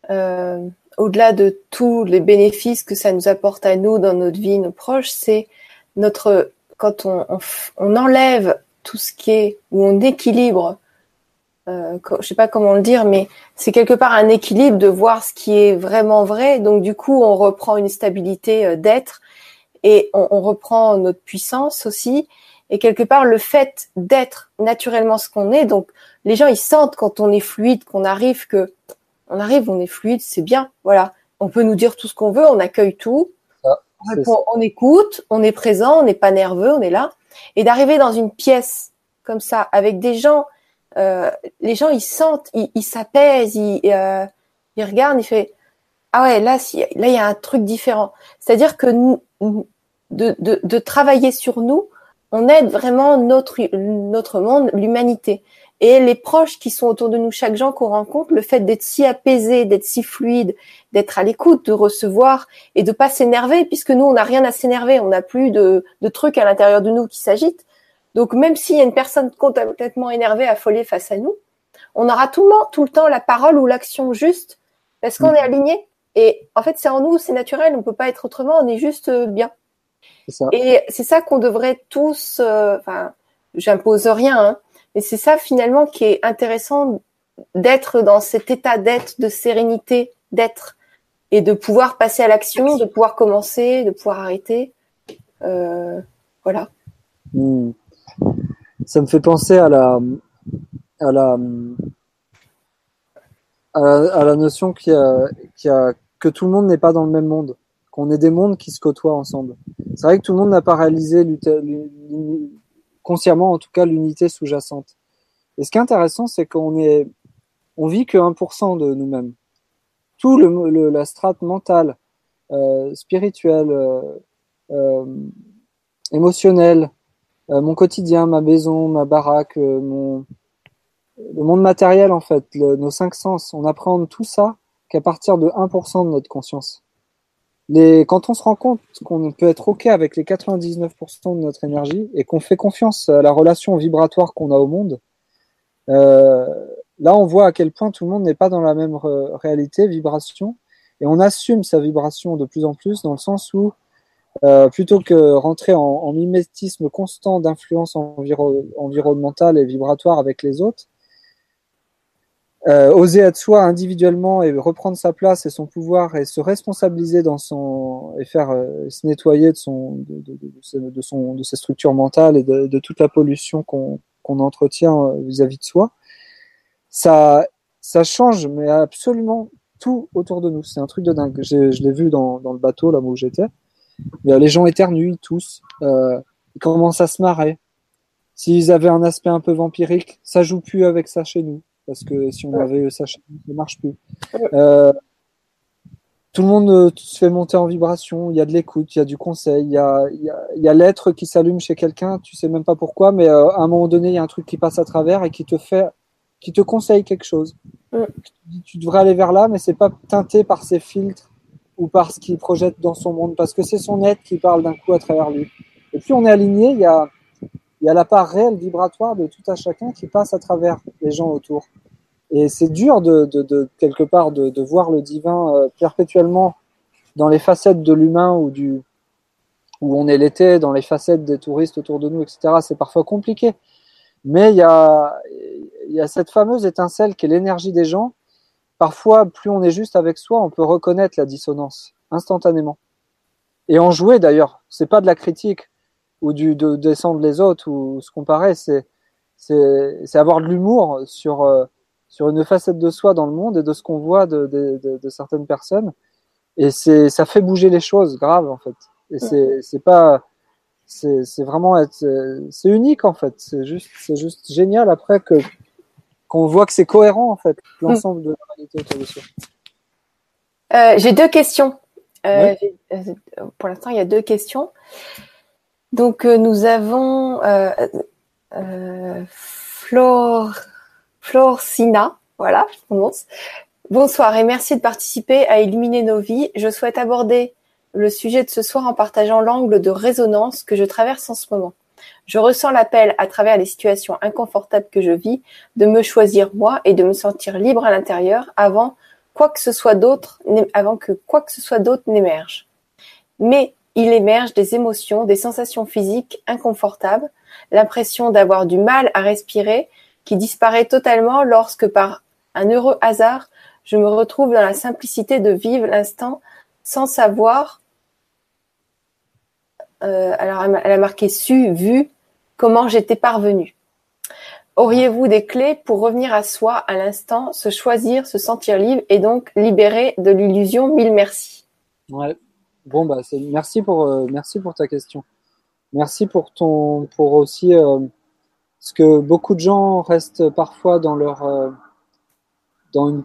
euh, au-delà de tous les bénéfices que ça nous apporte à nous dans notre vie, nos proches, c'est notre quand on, on, enlève tout ce qui est ou on équilibre, euh, je sais pas comment le dire, mais c'est quelque part un équilibre de voir ce qui est vraiment vrai. Donc du coup, on reprend une stabilité euh, d'être et on, on, reprend notre puissance aussi. Et quelque part, le fait d'être naturellement ce qu'on est, donc les gens ils sentent quand on est fluide, qu'on arrive que on arrive, on est fluide, c'est bien. Voilà, on peut nous dire tout ce qu'on veut, on accueille tout, ah, on, répond, on, écoute, on est présent, on n'est pas nerveux, on est là. Et d'arriver dans une pièce comme ça avec des gens, euh, les gens ils sentent, ils s'apaisent, ils, ils, euh, ils, regardent, ils font ah ouais là si, là il y a un truc différent. C'est-à-dire que nous, de, de, de travailler sur nous, on aide vraiment notre notre monde, l'humanité et les proches qui sont autour de nous, chaque gens qu'on rencontre, le fait d'être si apaisé, d'être si fluide, d'être à l'écoute, de recevoir et de pas s'énerver, puisque nous on n'a rien à s'énerver, on n'a plus de, de, trucs à l'intérieur de nous qui s'agitent. Donc même s'il y a une personne complètement énervée, affolée face à nous, on aura tout le, temps, tout le temps la parole ou l'action juste parce qu'on mmh. est aligné. Et en fait c'est en nous, c'est naturel, on peut pas être autrement, on est juste bien. Ça. Et c'est ça qu'on devrait tous, euh, enfin, j'impose rien, hein, et c'est ça finalement qui est intéressant d'être dans cet état d'être, de sérénité, d'être, et de pouvoir passer à l'action, de pouvoir commencer, de pouvoir arrêter. Euh, voilà. Mmh. Ça me fait penser à la, à la, à la, notion a, que tout le monde n'est pas dans le même monde, qu'on est des mondes qui se côtoient ensemble. C'est vrai que tout le monde n'a pas réalisé consciemment en tout cas l'unité sous-jacente. Et ce qui est intéressant, c'est qu'on est, vit que 1% de nous-mêmes. Tout le, la strate mentale, euh, spirituelle, euh, euh, émotionnelle, mon quotidien, ma maison, ma baraque, le monde matériel en fait, nos cinq sens, on apprend tout ça qu'à partir de 1% de notre conscience. Quand on se rend compte qu'on peut être OK avec les 99% de notre énergie et qu'on fait confiance à la relation vibratoire qu'on a au monde, euh, là, on voit à quel point tout le monde n'est pas dans la même réalité, vibration, et on assume sa vibration de plus en plus dans le sens où, euh, plutôt que rentrer en, mimétisme constant d'influence enviro environnementale et vibratoire avec les autres, oser être soi individuellement et reprendre sa place et son pouvoir et se responsabiliser dans son et faire euh, se nettoyer de son de, de, de, son de ses structures mentales et de, toute la pollution qu'on qu'on entretient euh, vis-à-vis -vis de soi ça ça change mais absolument tout autour de nous. C'est un truc de dingue. Je l'ai vu dans, dans le bateau là où j'étais. Les gens éternuent tous. Euh, ils commencent à se marrer. S'ils avaient un aspect un peu vampirique ça joue plus avec ça chez nous parce que si on avait ça, ça marche plus. Euh, tout le monde euh, se fait monter en vibration, il y a de l'écoute, il y a du conseil, il y a, il y a, l'être qui s'allume chez quelqu'un, tu sais même pas pourquoi, mais euh, à un moment donné, il y a un truc qui passe à travers et qui te fait, qui te conseille quelque chose. Tu devrais aller vers là, mais c'est pas teinté par ses filtres ou par ce qu'il projette dans son monde, parce que c'est son être qui parle d'un coup à travers lui. Et puis on est aligné, il y a, il y a la part réelle vibratoire de tout à chacun qui passe à travers les gens autour. Et c'est dur de, de, de, quelque part de, de voir le divin euh, perpétuellement dans les facettes de l'humain ou du où on est l'été, dans les facettes des touristes autour de nous, etc. C'est parfois compliqué. Mais il y a, y a cette fameuse étincelle qui est l'énergie des gens. Parfois, plus on est juste avec soi, on peut reconnaître la dissonance instantanément. Et en jouer d'ailleurs. C'est pas de la critique ou du de descendre les autres ou se comparer. C'est c'est avoir de l'humour sur euh, sur une facette de soi dans le monde et de ce qu'on voit de, de, de, de, certaines personnes. Et c'est, ça fait bouger les choses graves en fait. Et c'est, c'est pas, c'est, c'est vraiment être, c'est unique en fait. C'est juste, c'est juste génial après que qu'on voit que c'est cohérent en fait l'ensemble de la réalité autour de soi. Euh, j'ai deux questions. Euh, euh, Pour l'instant, il y a deux questions. Donc, euh, nous avons euh, euh, Flore Sina, voilà, je prononce. Bonsoir et merci de participer à Illuminer nos vies. Je souhaite aborder le sujet de ce soir en partageant l'angle de résonance que je traverse en ce moment. Je ressens l'appel à travers les situations inconfortables que je vis de me choisir moi et de me sentir libre à l'intérieur avant quoi que ce soit d'autre, avant que quoi que ce soit d'autre n'émerge. Mais il émerge des émotions, des sensations physiques inconfortables, l'impression d'avoir du mal à respirer qui disparaît totalement lorsque par un heureux hasard, je me retrouve dans la simplicité de vivre l'instant sans savoir, euh, alors elle a marqué su, vu, comment j'étais parvenu. Auriez-vous des clés pour revenir à soi à l'instant, se choisir, se sentir libre et donc libéré de l'illusion Mille merci? Ouais. Bon bah merci pour euh, merci pour ta question. Merci pour ton pour aussi euh, parce que beaucoup de gens restent parfois dans leur euh, dans une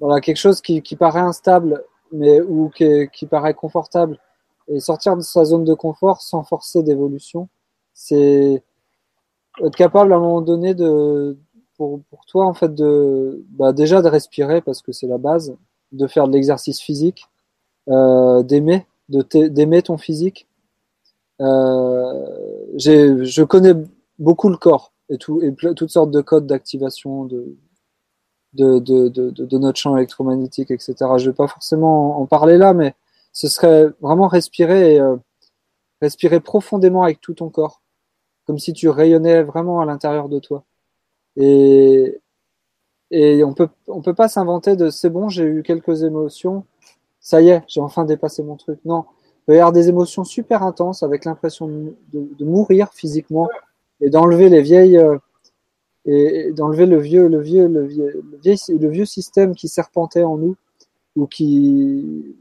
voilà quelque chose qui, qui paraît instable mais ou qui, qui, paraît confortable et sortir de sa zone de confort sans forcer d'évolution c'est être capable à un moment donné de pour, pour toi en fait de bah déjà de respirer parce que c'est la base de faire de l'exercice physique d'aimer d'aimer ton physique euh, je connais beaucoup le corps et, tout, et toutes sortes de codes d'activation de, de, de, de, notre champ électromagnétique, etc. Je vais pas forcément en parler là, mais ce serait vraiment respirer euh, respirer profondément avec tout ton corps, comme si tu rayonnais vraiment à l'intérieur de toi. Et, et on peut, on peut pas s'inventer de c'est bon, j'ai eu quelques émotions, ça y est, j'ai enfin dépassé mon truc. Non, peut y avoir des émotions super intenses avec l'impression de, de, mourir physiquement et d'enlever les vieilles euh, et d'enlever le vieux le vieux le vieux le vieux, le vieux système qui serpentait en nous ou qui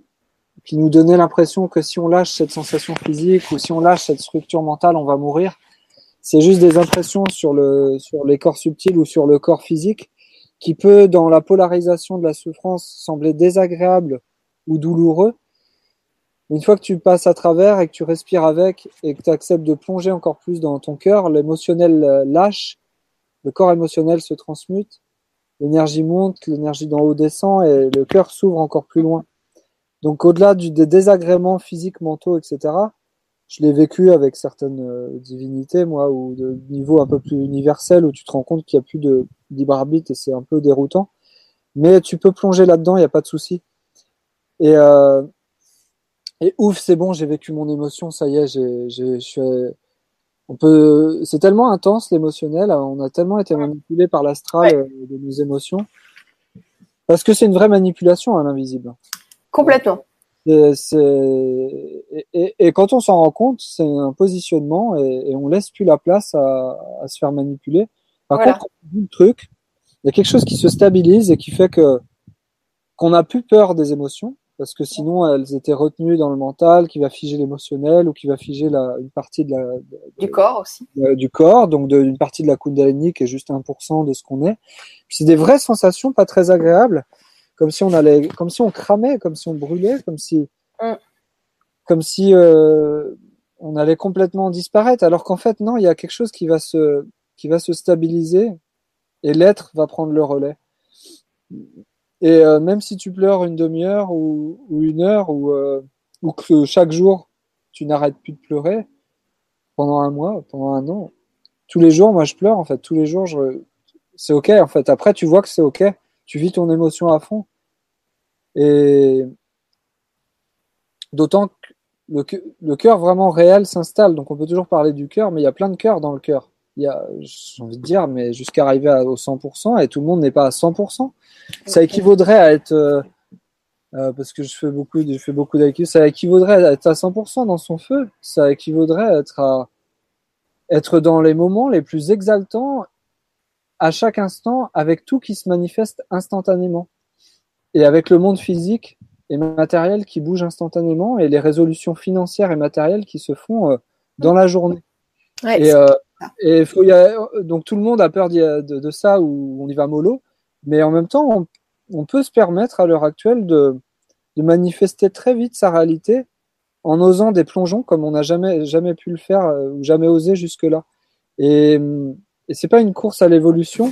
qui nous donnait l'impression que si on lâche cette sensation physique ou si on lâche cette structure mentale, on va mourir. C'est juste des impressions sur le sur les corps subtils ou sur le corps physique qui peut dans la polarisation de la souffrance sembler désagréable ou douloureux, une fois que tu passes à travers et que tu respires avec et que tu acceptes de plonger encore plus dans ton cœur, l'émotionnel euh, lâche, le corps émotionnel se transmute, l'énergie monte, l'énergie d'en haut descend et le cœur s'ouvre encore plus loin. Donc au-delà des désagréments physiques, mentaux, etc., je l'ai vécu avec certaines euh, divinités, moi, ou de niveau un peu plus universel, où tu te rends compte qu'il n'y a plus de libre arbitre et c'est un peu déroutant. Mais tu peux plonger là-dedans, il n'y a pas de souci. Et, euh, et ouf, c'est bon, j'ai vécu mon émotion, ça y est, j'ai, j'ai, je suis, on peut, c'est tellement intense l'émotionnel, on a tellement été manipulé par l'astral euh, de nos émotions, parce que c'est une vraie manipulation à l'invisible. Complètement. Et, et, et, quand on s'en rend compte, c'est un positionnement et, on laisse plus la place à, à se faire manipuler. Par contre, quand on dit le truc, il y a quelque chose qui se stabilise et qui fait que qu'on n'a plus peur des émotions parce que sinon elles étaient retenues dans le mental qui va figer l'émotionnel ou qui va figer la, une partie de la du corps aussi. du corps donc d'une partie de la kundalini qui est juste 1% de ce qu'on est. C'est des vraies sensations pas très agréables comme si on allait comme si on cramait comme si on brûlait comme si mm. comme si euh, on allait complètement disparaître. Alors qu'en fait non il y a quelque chose qui va se qui va se stabiliser et l'être va prendre le relais et euh, même si tu pleures une demi-heure ou, une heure ou, euh, ou que chaque jour tu n'arrêtes plus de pleurer pendant un mois, pendant un an, tous les jours, moi je pleure en fait. Tous les jours, je... c'est ok en fait. Après, tu vois que c'est ok. Tu vis ton émotion à fond. Et d'autant que le, le cœur vraiment réel s'installe. Donc on peut toujours parler du cœur, mais il y a plein de cœurs dans le cœur il y a, j'ai envie de dire, mais jusqu'à arriver au 100%, et tout le monde n'est pas à 100%. Ça équivaudrait à être, euh, euh, parce que je fais beaucoup, je fais beaucoup d'acquis, ça équivaudrait à être à 100% dans son feu. Ça équivaudrait à être à, être dans les moments les plus exaltants à chaque instant avec tout qui se manifeste instantanément. Et avec le monde physique et matériel qui bouge instantanément et les résolutions financières et matérielles qui se font euh, dans la journée. et, et faut y donc tout le monde a peur de, ça ou on y va mollo, mais en même temps, on, peut se permettre à l'heure actuelle de, de, manifester très vite sa réalité en osant des plongeons comme on n'a jamais jamais pu le faire euh, ou jamais osé jusque-là. Et, et c'est pas une course à l'évolution,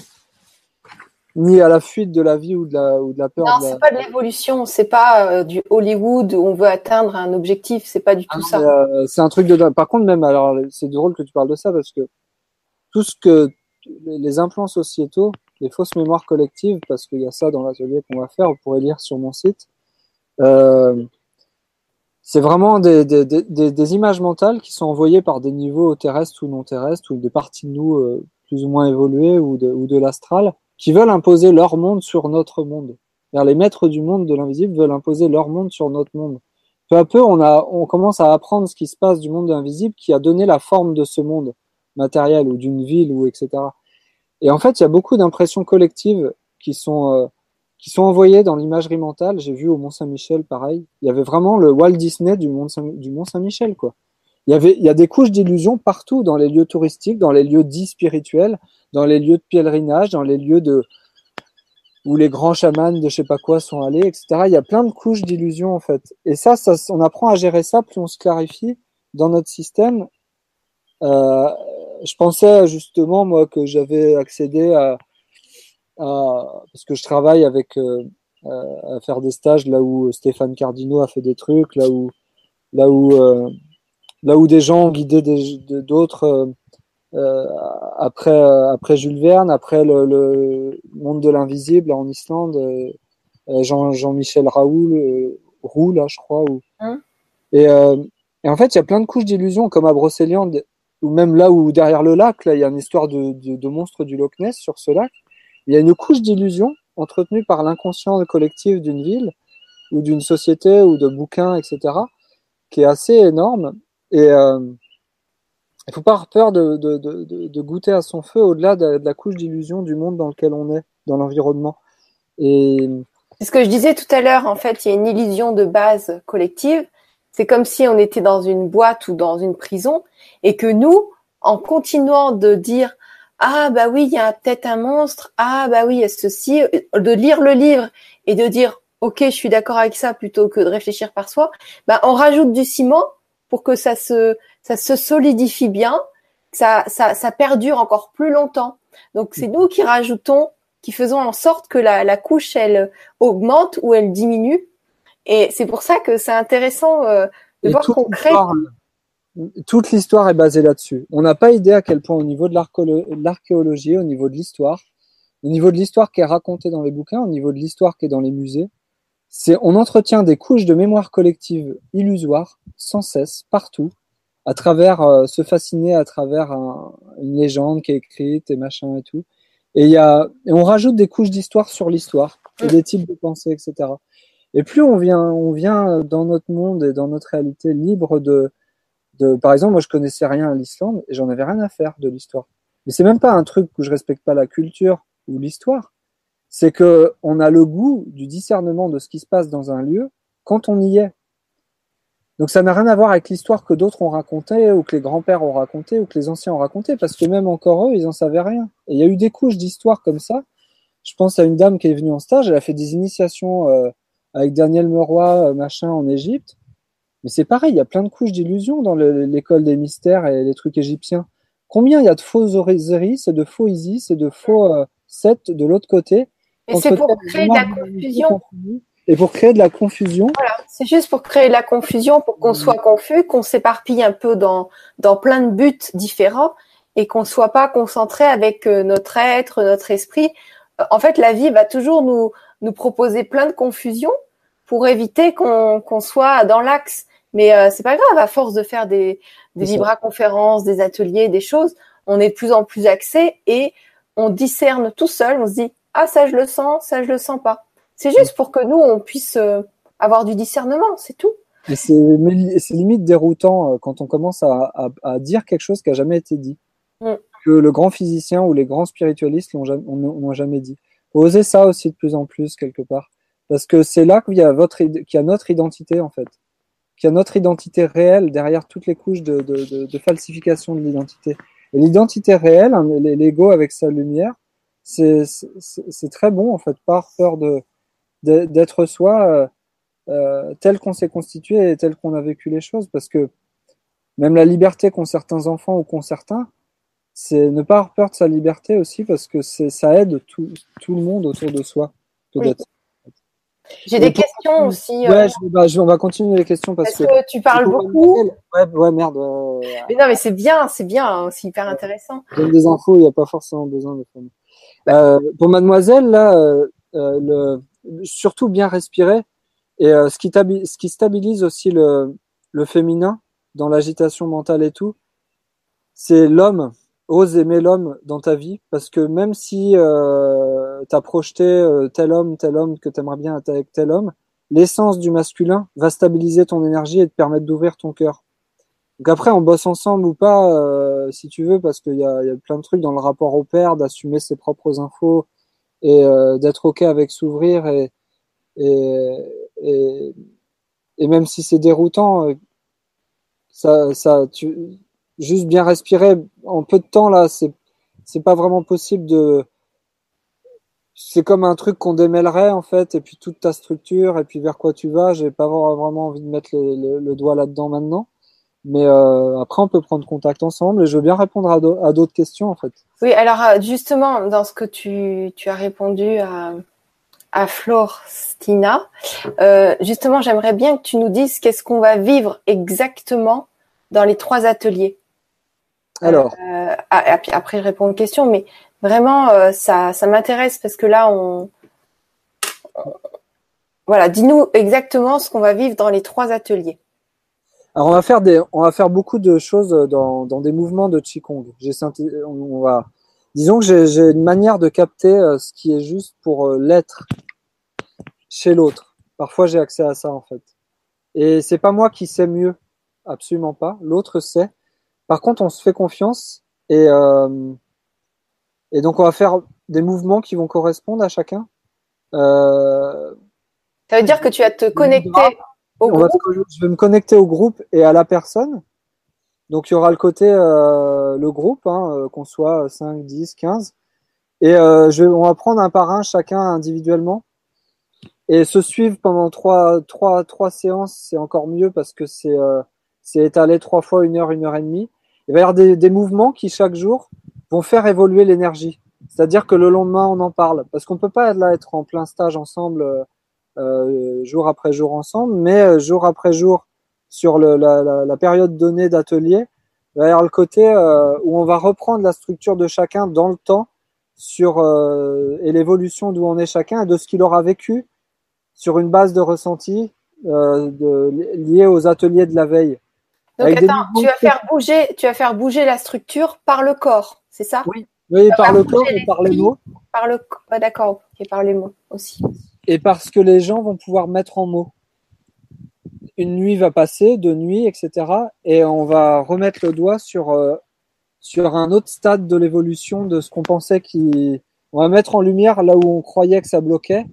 ni à la fuite de la vie ou de la, ou de la peur. Non, c'est pas de l'évolution, c'est pas euh, du Hollywood où on veut atteindre un objectif, c'est pas du tout ah, ça. Euh, c'est un truc de. Par contre, même, alors, c'est drôle que tu parles de ça parce que tout ce que les implants sociétaux, les fausses mémoires collectives, parce qu'il y a ça dans l'atelier qu'on va faire, vous pourrez lire sur mon site. Euh, c'est vraiment des, des, des, des, images mentales qui sont envoyées par des niveaux terrestres ou non terrestres, ou des parties de nous euh, plus ou moins évoluées, ou de, ou de l'astral, qui veulent imposer leur monde sur notre monde. Les maîtres du monde de l'invisible veulent imposer leur monde sur notre monde. Peu à peu, on, a, on commence à apprendre ce qui se passe du monde de l'invisible qui a donné la forme de ce monde matériel ou d'une ville ou etc. Et en fait, il y a beaucoup d'impressions collectives qui sont euh, qui sont envoyées dans l'imagerie mentale. J'ai vu au Mont Saint-Michel pareil. Il y avait vraiment le Walt Disney du Mont Saint-Michel quoi. Il y avait il y a des couches d'illusions partout dans les lieux touristiques, dans les lieux dits spirituels, dans les lieux de pèlerinage, dans les lieux de où les grands chamans de je sais pas quoi sont allés, etc. Il y a plein de couches d'illusions en fait. Et ça, ça, on apprend à gérer ça, plus on se clarifie dans notre système. Euh, je pensais justement moi que j'avais accédé à, à, parce que je travaille avec euh, à faire des stages là où Stéphane Cardino a fait des trucs, là où là où euh, là où des gens ont guidé d'autres euh, après, euh, après Jules Verne, après le, le monde de l'invisible en Islande, euh, Jean, Jean-Michel Raoul, Roux, là, je crois. Ou... Hein? Et, et, en fait, il y a plein de couches d'illusions, comme à Brocéliande, ou même là où derrière le lac, là, il y a une histoire de, de, de monstre du Loch Ness sur ce lac. Il y a une couche d'illusions entretenue par l'inconscient collectif d'une ville ou d'une société ou de bouquins, etc., qui est assez énorme. Et, euh, il faut pas avoir peur de, goûter à son feu au-delà de, la couche d'illusion du monde dans lequel on est, dans l'environnement. Et c'est ce que je disais tout à l'heure. En fait, il y a une illusion de base collective. C'est comme si on était dans une boîte ou dans une prison et que nous, en continuant de dire ah bah oui, il y a peut-être un monstre, ah bah oui, il y a ceci, de lire le livre et de dire ok, je suis d'accord avec ça plutôt que de réfléchir par soi, bah on rajoute du ciment pour que ça se ça se solidifie bien, ça, ça, ça perdure encore plus longtemps. Donc c'est nous qui rajoutons, qui faisons en sorte que la, la couche elle augmente ou elle diminue. Et c'est pour ça que c'est intéressant euh, de voir qu'on crée. Toute l'histoire est basée là-dessus. On n'a pas idée à quel point, au niveau de l'archéologie, au niveau de l'histoire, au niveau de l'histoire qui est racontée dans les bouquins, au niveau de l'histoire qui est dans les musées, c'est on entretient des couches de mémoire collective illusoires sans cesse partout à travers euh, se fasciner à travers une légende qui est écrite et machin et tout. Et il y a et on rajoute des couches d'histoire sur l'histoire et des types de pensées, etc. Et plus on vient on vient dans notre monde et dans notre réalité libre de de par exemple moi je connaissais rien à l'Islande et j'en avais rien à faire de l'histoire. Mais c'est même pas un truc où je respecte pas la culture ou l'histoire. C'est que on a le goût du discernement de ce qui se passe dans un lieu quand on y est. Donc ça n'a rien à voir avec l'histoire que d'autres ont racontée, ou que les grands-pères ont raconté, ou que les anciens ont raconté, parce que même encore eux, ils en savaient rien. Et il y a eu des couches d'histoire comme ça. Je pense à une dame qui est venue en stage, elle a fait des initiations euh, avec Daniel Meroy, euh, machin, en Égypte. Mais c'est pareil, il y a plein de couches d'illusions dans l'école des mystères et les trucs égyptiens. Combien il y a de faux Osiris et de faux Isis et de faux euh, Seth de l'autre côté Et c'est pour créer de la confusion et pour créer de la confusion. Voilà, c'est juste pour créer de la confusion, pour qu'on soit confus, qu'on s'éparpille un peu dans, dans plein de buts différents et qu'on ne soit pas concentré avec euh, notre être, notre esprit. Euh, en fait, la vie va toujours nous, nous proposer plein de confusion pour éviter qu'on qu'on soit dans l'axe. Mais euh, c'est pas grave, à force de faire des, des vibra-conférences, des ateliers, des choses, on est de plus en plus axé et on discerne tout seul, on se dit, ah ça je le sens, ça je le sens pas. C'est juste pour que nous, on puisse euh, avoir du discernement, c'est tout. Et c'est limite déroutant euh, quand on commence à, à, dire quelque chose qui a jamais été dit. Mm. Que le grand physicien ou les grands spiritualistes l'ont jamais, dit. Oser ça aussi de plus en plus quelque part. Parce que c'est là qu'il y a votre, qu'il y a notre identité en fait. Qu'il y a notre identité réelle derrière toutes les couches de, de, de, de falsification de l'identité. Et l'identité réelle, hein, l'ego avec sa lumière, c'est très bon en fait, par peur de, d'être soi euh, euh, tel qu'on s'est constitué et tel qu'on a vécu les choses. Parce que même la liberté qu'ont certains enfants ou qu'ont certains, c'est ne pas avoir peur de sa liberté aussi parce que ça aide tout, tout le monde autour de soi. J'ai des questions aussi. Euh, ouais, on va continuer les questions parce, que, tu parles beaucoup. Ouais, ouais, merde. Mais non, mais c'est bien, c'est bien, hein, c'est hyper intéressant. Donne des infos, il n'y a pas forcément besoin de. Euh, pour Mademoiselle, là, le, surtout bien respirer. Et euh, ce, qui ce qui stabilise aussi le, le féminin dans l'agitation mentale et tout, c'est l'homme. Ose aimer l'homme dans ta vie parce que même si euh, tu as projeté euh, tel homme, tel homme que tu aimerais bien être avec tel homme, l'essence du masculin va stabiliser ton énergie et te permettre d'ouvrir ton cœur. Donc après, on bosse ensemble ou pas, euh, si tu veux, parce qu'il y a, y a plein de trucs dans le rapport au père, d'assumer ses propres infos, et euh, d'être ok avec s'ouvrir et, et, et, même si c'est déroutant, euh, ça, ça, tu, juste bien respirer en peu de temps là, c'est c'est pas vraiment possible de c'est comme un truc qu'on démêlerait en fait et puis toute ta structure et puis vers quoi tu vas j'ai pas vraiment envie de mettre le, doigt là-dedans maintenant mais euh, après on peut prendre contact ensemble et je veux bien répondre à d'autres questions en fait oui, alors euh, justement, dans ce que tu, tu as répondu à, à Florstina, euh, justement, j'aimerais bien que tu nous dises qu'est-ce qu'on va vivre exactement dans les trois ateliers. Alors. Euh, après, je réponds aux questions, mais vraiment, ça, ça m'intéresse parce que là, on. Voilà, dis-nous exactement ce qu'on va vivre dans les trois ateliers. Alors on va faire des, on va faire beaucoup de choses dans, dans des mouvements de qigong. J'ai on va, disons que j'ai une manière de capter euh, ce qui est juste pour euh, l'être chez l'autre. Parfois j'ai accès à ça en fait. Et c'est pas moi qui sais mieux, absolument pas. L'autre sait. Par contre, on se fait confiance et euh, et donc on va faire des mouvements qui vont correspondre à chacun. Euh, ça veut dire que tu vas te connecter je vais me connecter au groupe et à la personne. Donc il y aura le côté euh, le groupe, hein, euh, qu'on soit 5, 10, 15. Et euh, je on va prendre un par un chacun individuellement et se suivre pendant trois, trois, trois séances, c'est encore mieux parce que c'est c'est étalé trois fois une heure, une heure et demie. Il va y avoir des, des mouvements qui chaque jour vont faire évoluer l'énergie. C'est-à-dire que le lendemain on en parle parce qu'on peut pas là être en plein stage ensemble jour après jour ensemble, mais jour après jour sur le, la, la, la, période donnée d'atelier, il va y avoir le côté où on va reprendre la structure de chacun dans le temps sur et l'évolution d'où on est chacun et de ce qu'il aura vécu sur une base de ressenti euh, de, liée aux ateliers de la veille. Donc attends, tu vas faire bouger, tu vas faire bouger la structure par le corps, c'est ça? Oui, oui par le corps et par les mots? Par le, d'accord, et par les mots aussi. Et parce que les gens vont pouvoir mettre en mots. Une nuit va passer, deux nuits, etc. Et on va remettre le doigt sur euh, sur un autre stade de l'évolution de ce qu'on pensait qui. On va mettre en lumière là où on croyait que ça bloquait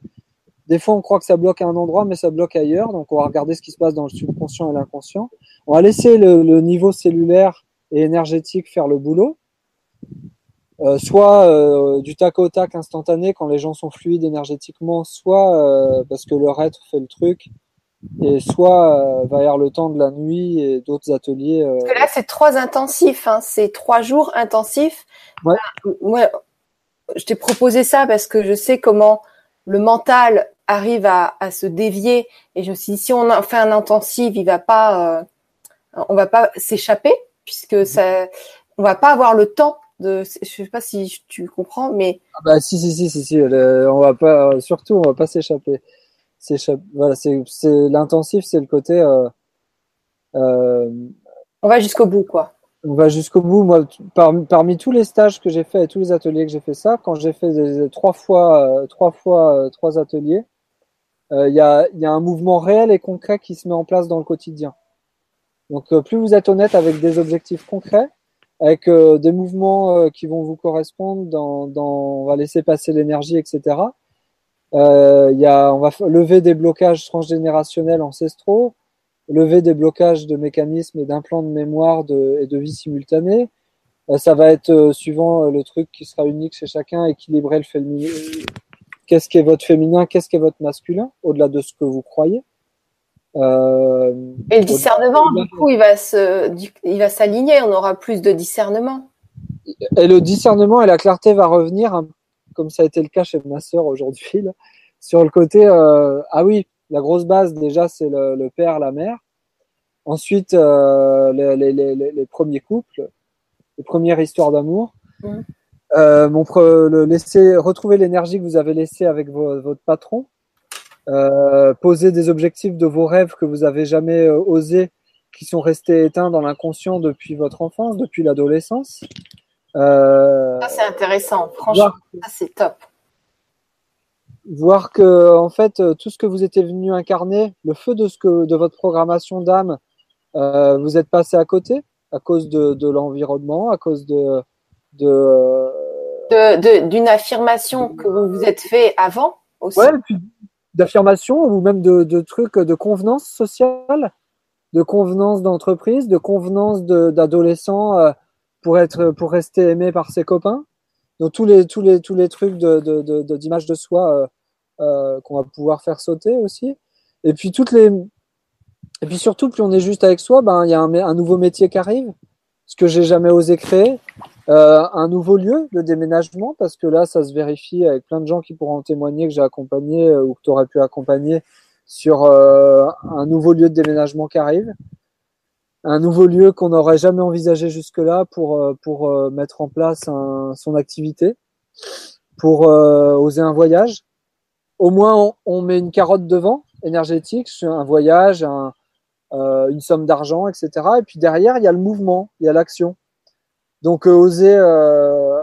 des fois, on croit que ça bloque à un endroit, mais ça bloque ailleurs. Donc, on va regarder ce qui se passe dans le subconscient et l'inconscient. On va laisser le, niveau cellulaire et énergétique faire le boulot. Euh, soit euh, du tac au tac instantané quand les gens sont fluides énergétiquement, soit euh, parce que leur être fait le truc, et soit va y avoir le temps de la nuit et d'autres ateliers. Parce que là, c'est trois intensifs, hein. c'est trois jours intensifs. Ouais. moi, je t'ai proposé ça parce que je sais comment le mental arrive à, à, se dévier. Et je me suis dit, si on fait un intensif, il va pas, euh, on va pas s'échapper puisque ça, on va pas avoir le temps de. Je sais pas si tu comprends, mais. Ah bah si si si si si. on va pas, surtout on va pas s'échapper. Voilà, c'est c'est l'intensif, c'est le côté. Euh, euh, on va jusqu'au bout, quoi on va jusqu'au bout. Moi, parmi, tous les stages que j'ai fait et tous les ateliers que j'ai fait ça, quand j'ai fait trois fois, trois fois, trois ateliers, euh, il y, a, y, a, un mouvement réel et concret qui se met en place dans le quotidien. Donc euh, plus vous êtes honnête avec des objectifs concrets, avec euh, des mouvements qui vont vous correspondre, on va laisser passer l'énergie, etc. Euh, y a, on va lever des blocages transgénérationnels ancestraux, lever des blocages de mécanismes et d'implants de mémoire et de vie simultanée. ça va être, suivant le truc qui sera unique chez chacun, équilibrer le, qu'est-ce qui est votre féminin, qu'est-ce qui est votre masculin, au-delà de ce que vous croyez. Euh, et le discernement, du coup, il va se, il va s'aligner. On aura plus de discernement. Et le discernement et la clarté va revenir, hein, comme ça a été le cas chez ma sœur aujourd'hui, sur le côté. Euh, ah oui, la grosse base déjà, c'est le, père, la mère. Ensuite, euh, les, les, les, les, premiers couples, les premières histoires d'amour. Mmh. Euh, mon le laisser retrouver l'énergie que vous avez laissée avec votre patron, euh, poser des objectifs de vos rêves que vous avez jamais euh, osé, qui sont restés éteints dans l'inconscient depuis votre enfance, depuis l'adolescence. Euh, ça c'est intéressant, franchement, ça c'est top. Voir que en fait tout ce que vous étiez venu incarner, le feu de ce que de votre programmation d'âme, euh, vous êtes passé à côté à cause de, de l'environnement, à cause de de d'une affirmation que vous vous êtes fait avant aussi. Ouais, puis d'affirmation ou même de, trucs de convenance sociale, de convenance d'entreprise, de convenance d'adolescent euh, pour être pour rester aimé par ses copains? Donc tous les tous les tous les trucs de d'image de, de, soi euh, euh, qu'on va pouvoir faire sauter aussi. Et puis toutes les et puis surtout plus on est juste avec soi, ben il y a un, un nouveau métier qui arrive, ce que j'ai jamais osé créer. Euh, un nouveau lieu de déménagement, parce que là, ça se vérifie avec plein de gens qui pourront témoigner que j'ai accompagné euh, ou que tu aurais pu accompagner sur euh, un nouveau lieu de déménagement qui arrive. Un nouveau lieu qu'on n'aurait jamais envisagé jusque-là pour, pour mettre en place son activité, pour oser un voyage. Au moins, on, met une carotte devant, énergétique, un voyage, un, une somme d'argent, etc. Et puis derrière, il y a le mouvement, il y a l'action. Donc, euh, oser euh,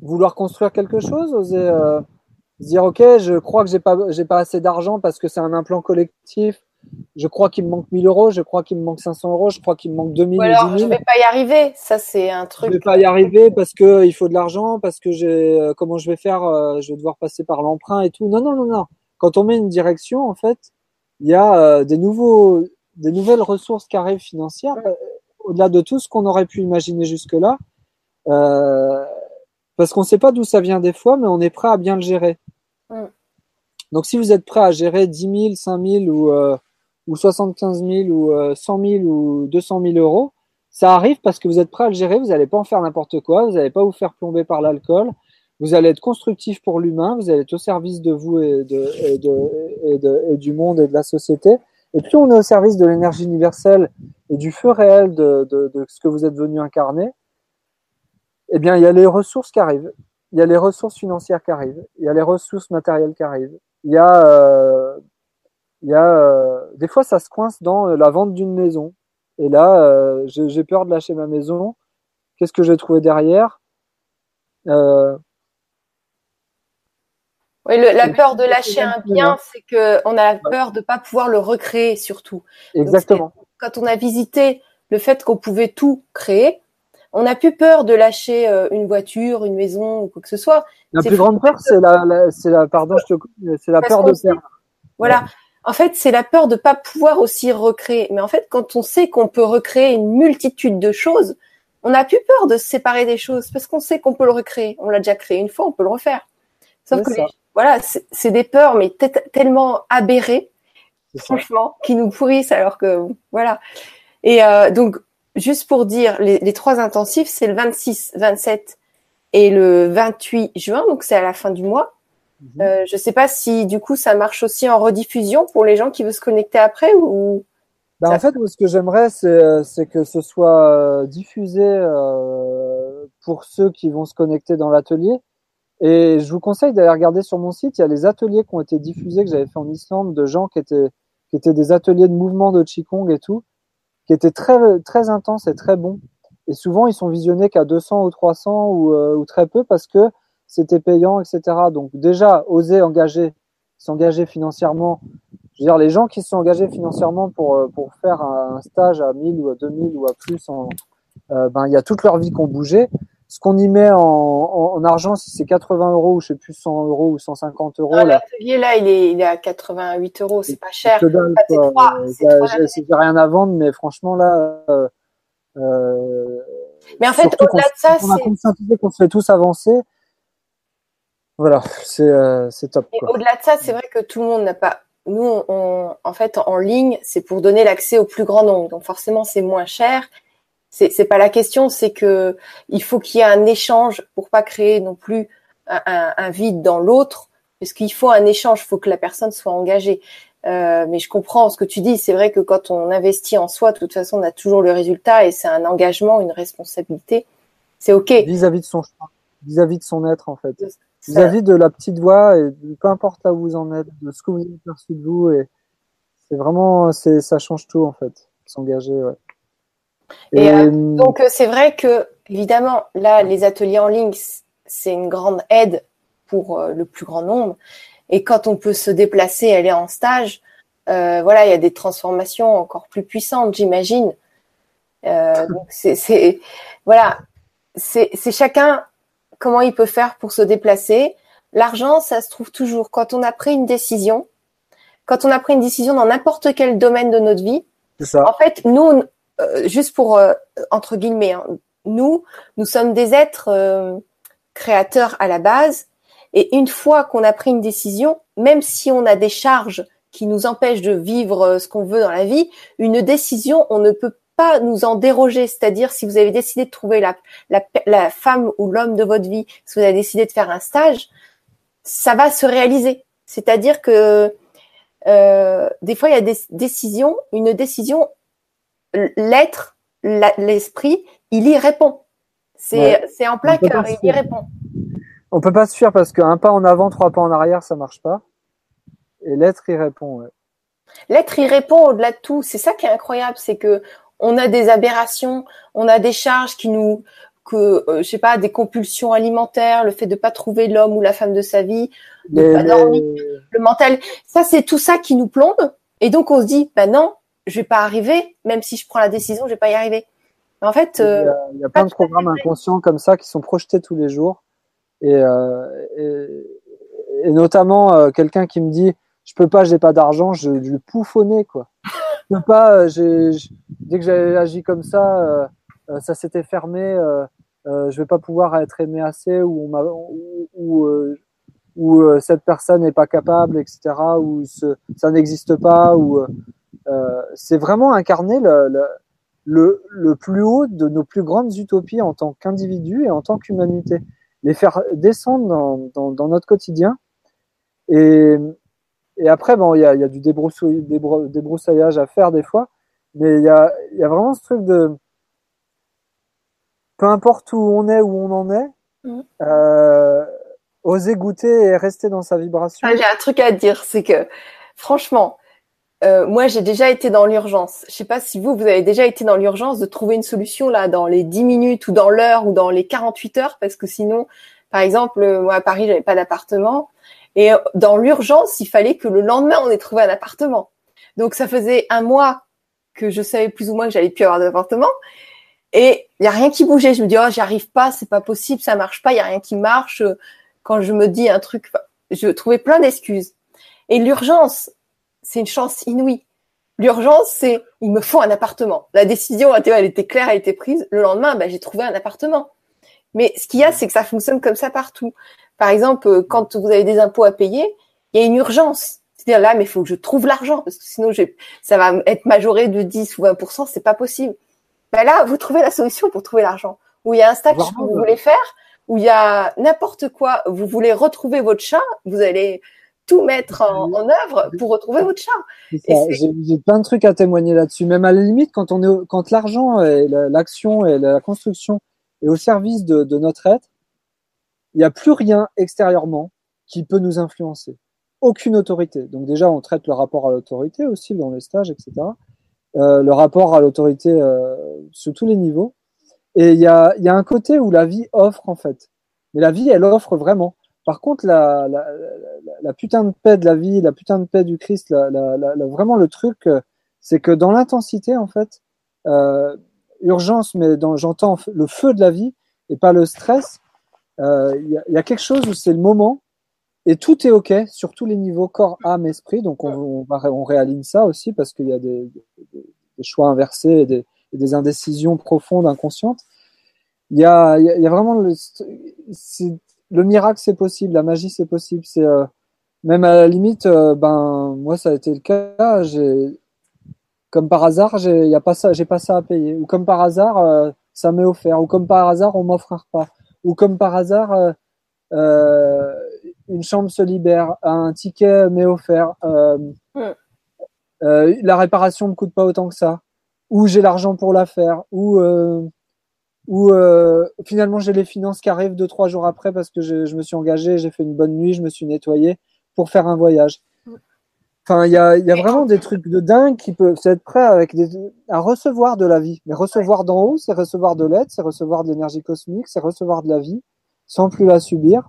vouloir construire quelque chose, oser euh, dire ok, je crois que j'ai pas j'ai pas assez d'argent parce que c'est un implant collectif. Je crois qu'il me manque 1000 euros, je crois qu'il me manque 500 euros, je crois qu'il me manque 2000 ou alors, 10 000. je vais pas y arriver. Ça, c'est un truc. Je vais pas y arriver parce que il faut de l'argent, parce que j'ai comment je vais faire, je vais devoir passer par l'emprunt et tout. Non, non, non, non. Quand on met une direction, en fait, il y a des nouveaux, des nouvelles ressources qui arrivent financières au-delà de tout ce qu'on aurait pu imaginer jusque-là, euh, parce qu'on ne sait pas d'où ça vient des fois, mais on est prêt à bien le gérer. Mm. Donc si vous êtes prêt à gérer 10 000, 5 000 ou, euh, ou 75 000 ou euh, 100 000 ou 200 000 euros, ça arrive parce que vous êtes prêt à le gérer, vous n'allez pas en faire n'importe quoi, vous n'allez pas vous faire plomber par l'alcool, vous allez être constructif pour l'humain, vous allez être au service de vous et, de, et, de, et, de, et, du monde et de la société. Et plus on est au service de l'énergie universelle et du feu réel de, de, de, ce que vous êtes venu incarner, eh bien, il y a les ressources qui arrivent, il y a les ressources financières qui arrivent, il y a les ressources matérielles qui arrivent, il y a, euh, il y a euh, des fois ça se coince dans la vente d'une maison. Et là, euh, j'ai peur de lâcher ma maison. Qu'est-ce que j'ai trouvé derrière? Euh, oui, le, la peur de lâcher un bien, c'est que on a peur de pas pouvoir le recréer surtout. Exactement. quand on a visité le fait qu'on pouvait tout créer, on n'a plus peur de lâcher euh, une voiture, une maison ou quoi que ce soit. La plus grande peur, c'est la, c'est la, pardon, je te c'est la peur de perdre. Voilà. En fait, c'est la peur de pas pouvoir aussi recréer. Mais en fait, quand on sait qu'on peut recréer une multitude de choses, on n'a plus peur de se séparer des choses parce qu'on sait qu'on peut le recréer. On l'a déjà créé une fois, on peut le refaire. Sauf que voilà, c'est des peurs, mais tellement aberrées, franchement, qui nous pourrissent alors que voilà. Et euh, donc, juste pour dire, les, les trois intensifs, c'est le 26, 27 et le 28 juin, donc c'est à la fin du mois. Mhm. Euh, je sais pas si du coup ça marche aussi en rediffusion pour les gens qui veulent se connecter après ou. Bah, en fait, ce que j'aimerais, c'est que ce soit euh, diffusé euh, pour ceux qui vont se connecter dans l'atelier et je vous conseille d'aller regarder sur mon site, il y a les ateliers qui ont été diffusés que j'avais fait en Islande de gens qui étaient qui étaient des ateliers de mouvement de qigong et tout, qui étaient très très intenses et très bons. Et souvent ils sont visionnés qu'à 200 ou 300 ou, euh, ou très peu parce que c'était payant, etc. Donc déjà oser engager, s'engager financièrement. Je veux dire les gens qui se sont engagés financièrement pour euh, pour faire un stage à 1000 ou à 2000 ou à plus, en, euh, ben il y a toute leur vie qui ont bougé ce qu'on y met en, en, argent, si c'est 80 euros ou je sais plus 100 euros ou 150 euros. L'atelier là, il est, il est à 88 euros, c'est pas cher. C'est rien à vendre, mais franchement là. Euh, euh, mais en fait, au-delà de ça, c'est. On a conscientisé qu'on se fait tous avancer. Voilà, c'est euh, top. Au-delà de ça, c'est vrai que tout le monde n'a pas. Nous, on, en fait, en ligne, c'est pour donner l'accès au plus grand nombre. Donc forcément, c'est moins cher c'est c'est pas la question, c'est que il faut qu'il y ait un échange pour pas créer non plus un, un, vide dans l'autre, parce qu'il faut un échange, il faut que la personne soit engagée. Euh, mais je comprends ce que tu dis. C'est vrai que quand on investit en soi, de toute façon, on a toujours le résultat et c'est un engagement, une responsabilité. C'est ok. Vis-à-vis de son vis-à-vis de son être en fait, vis-à-vis de la petite voix et peu importe là où vous en êtes, de ce que vous avez perçu de vous et c'est vraiment, c'est ça change tout en fait. S'engager, ouais. Et euh, donc euh, c'est vrai que évidemment là les ateliers en ligne c'est une grande aide pour euh, le plus grand nombre. Et quand on peut se déplacer aller en stage euh, voilà il y a des transformations encore plus puissantes j'imagine. Euh, donc c'est voilà c'est chacun comment il peut faire pour se déplacer. L'argent ça se trouve toujours quand on a pris une décision quand on a pris une décision dans n'importe quel domaine de notre vie. Ça. en fait nous euh, juste pour euh, entre guillemets, hein, nous, nous sommes des êtres euh, créateurs à la base, et une fois qu'on a pris une décision, même si on a des charges qui nous empêchent de vivre ce qu'on veut dans la vie, une décision, on ne peut pas nous en déroger. C'est-à-dire, si vous avez décidé de trouver la, la, la femme ou l'homme de votre vie, si vous avez décidé de faire un stage, ça va se réaliser. C'est-à-dire que euh, des fois, il y a des décisions. Une décision, l'être, l'esprit, il y répond. C'est en plein cœur, il y répond. On peut pas se fuir parce qu'un pas en avant, trois pas en arrière, ça marche pas. Et l'être y répond. L'être y répond au-delà de tout. C'est ça qui est incroyable, c'est que on a des aberrations, on a des charges qui nous, que euh, je sais pas, des compulsions alimentaires, le fait de pas trouver l'homme ou la femme de sa vie, de pas dormir, le mental. Ça, c'est tout ça qui nous plombe. Et donc on se dit, bah non, je vais pas arriver, même si je prends la décision, je vais pas y arriver. En fait, il y a, il y a plein de programmes inconscients comme ça qui sont projetés tous les jours, et, euh, et, et, notamment euh, quelqu'un qui me dit je peux pas, j'ai pas d'argent, je, lui pouffe au nez quoi. Je peux pas, euh, dès que j'ai agi comme ça, euh, euh, ça s'était fermé, euh, je vais pas pouvoir être aimé assez ou on m'a ou, ou, ou cette personne n'est pas capable, etc. Ou ce, ça n'existe pas ou euh, c'est vraiment incarner le, le, le, plus haut de nos plus grandes utopies en tant qu'individu et en tant qu'humanité. les faire descendre dans, dans, dans notre quotidien. Et, et après, bon, il y a, y a du débroussaillage à faire des fois, mais il y a, y a vraiment ce truc de peu importe où on est, où on en est, mmh. euh, oser goûter et rester dans sa vibration. Ah, j'ai un truc à dire, c'est que franchement, euh, moi j'ai déjà été dans l'urgence. Je sais pas si vous, vous avez déjà été dans l'urgence de trouver une solution là dans les 10 minutes ou dans l'heure ou dans les 48 heures, parce que sinon, par exemple, euh, moi à Paris, j'avais pas d'appartement. Et euh, dans l'urgence, il fallait que le lendemain, on ait trouvé un appartement. Donc ça faisait un mois que je savais plus ou moins que j'allais plus avoir d'appartement. Et il y a rien qui bougeait. Je me dis, oh, j'y arrive pas, c'est pas possible, ça marche pas, il y a rien qui marche. Quand je me dis un truc, je trouvais plein d'excuses. Et l'urgence, c'est une chance inouïe. L'urgence, c'est il me faut un appartement. La décision, elle était claire, elle était prise. Le lendemain, ben, j'ai trouvé un appartement. Mais ce qu'il y a, c'est que ça fonctionne comme ça partout. Par exemple, euh, quand vous avez des impôts à payer, il y a une urgence. C'est-à-dire là, mais il faut que je trouve l'argent parce que sinon, ça va être majoré de 10 ou 20% c'est pas possible. Ben là, vous trouvez la solution pour trouver l'argent. Ou il y a un stage que vous voulez faire, ou il y a n'importe quoi. Vous voulez retrouver votre chat, vous allez tout mettre en, œuvre pour retrouver votre chat. J'ai plein de trucs à témoigner là-dessus. Même à la limite, quand on est, quand l'argent et l'action et la construction est au service de, de notre être, il n'y a plus rien extérieurement qui peut nous influencer. Aucune autorité. Donc déjà, on traite le rapport à l'autorité aussi dans les stages, etc. Euh, le rapport à l'autorité euh, sur tous les niveaux. Et il y a, y a un côté où la vie offre en fait. Mais la vie, elle offre vraiment. Par contre, la, la, la, putain de paix de la vie, la putain de paix du Christ, vraiment le truc, euh, c'est que dans l'intensité, en fait, euh, urgence, mais j'entends le feu de la vie et pas le stress, euh, il y, a, quelque chose où c'est le moment et tout est OK sur tous les niveaux, corps, âme, esprit. Donc on, on, on réaligne ça aussi parce qu'il y a des, des, choix inversés et des, des, indécisions profondes, inconscientes. Il y a, y a vraiment le, le miracle c'est possible, la magie c'est possible. C'est euh, même à la limite, euh, ben moi ça a été le cas. J'ai comme par hasard, j'ai y a pas ça, j'ai pas ça à payer. Ou comme par hasard, euh, ça m'est offert. Ou comme par hasard, on m'offre un repas. Ou comme par hasard, une chambre se libère, un ticket m'est offert. la réparation me coûte pas autant que ça. Ou j'ai l'argent pour la faire. Ou où euh, finalement j'ai les finances qui arrivent deux trois jours après parce que je, je me suis engagé, j'ai fait une bonne nuit, je me suis nettoyé pour faire un voyage. Enfin, il y a, y a vraiment des trucs de dingue qui peuvent être prêts avec des, à recevoir de la vie. Mais recevoir d'en haut, c'est recevoir de l'aide, c'est recevoir de l'énergie cosmique, c'est recevoir de la vie sans plus la subir.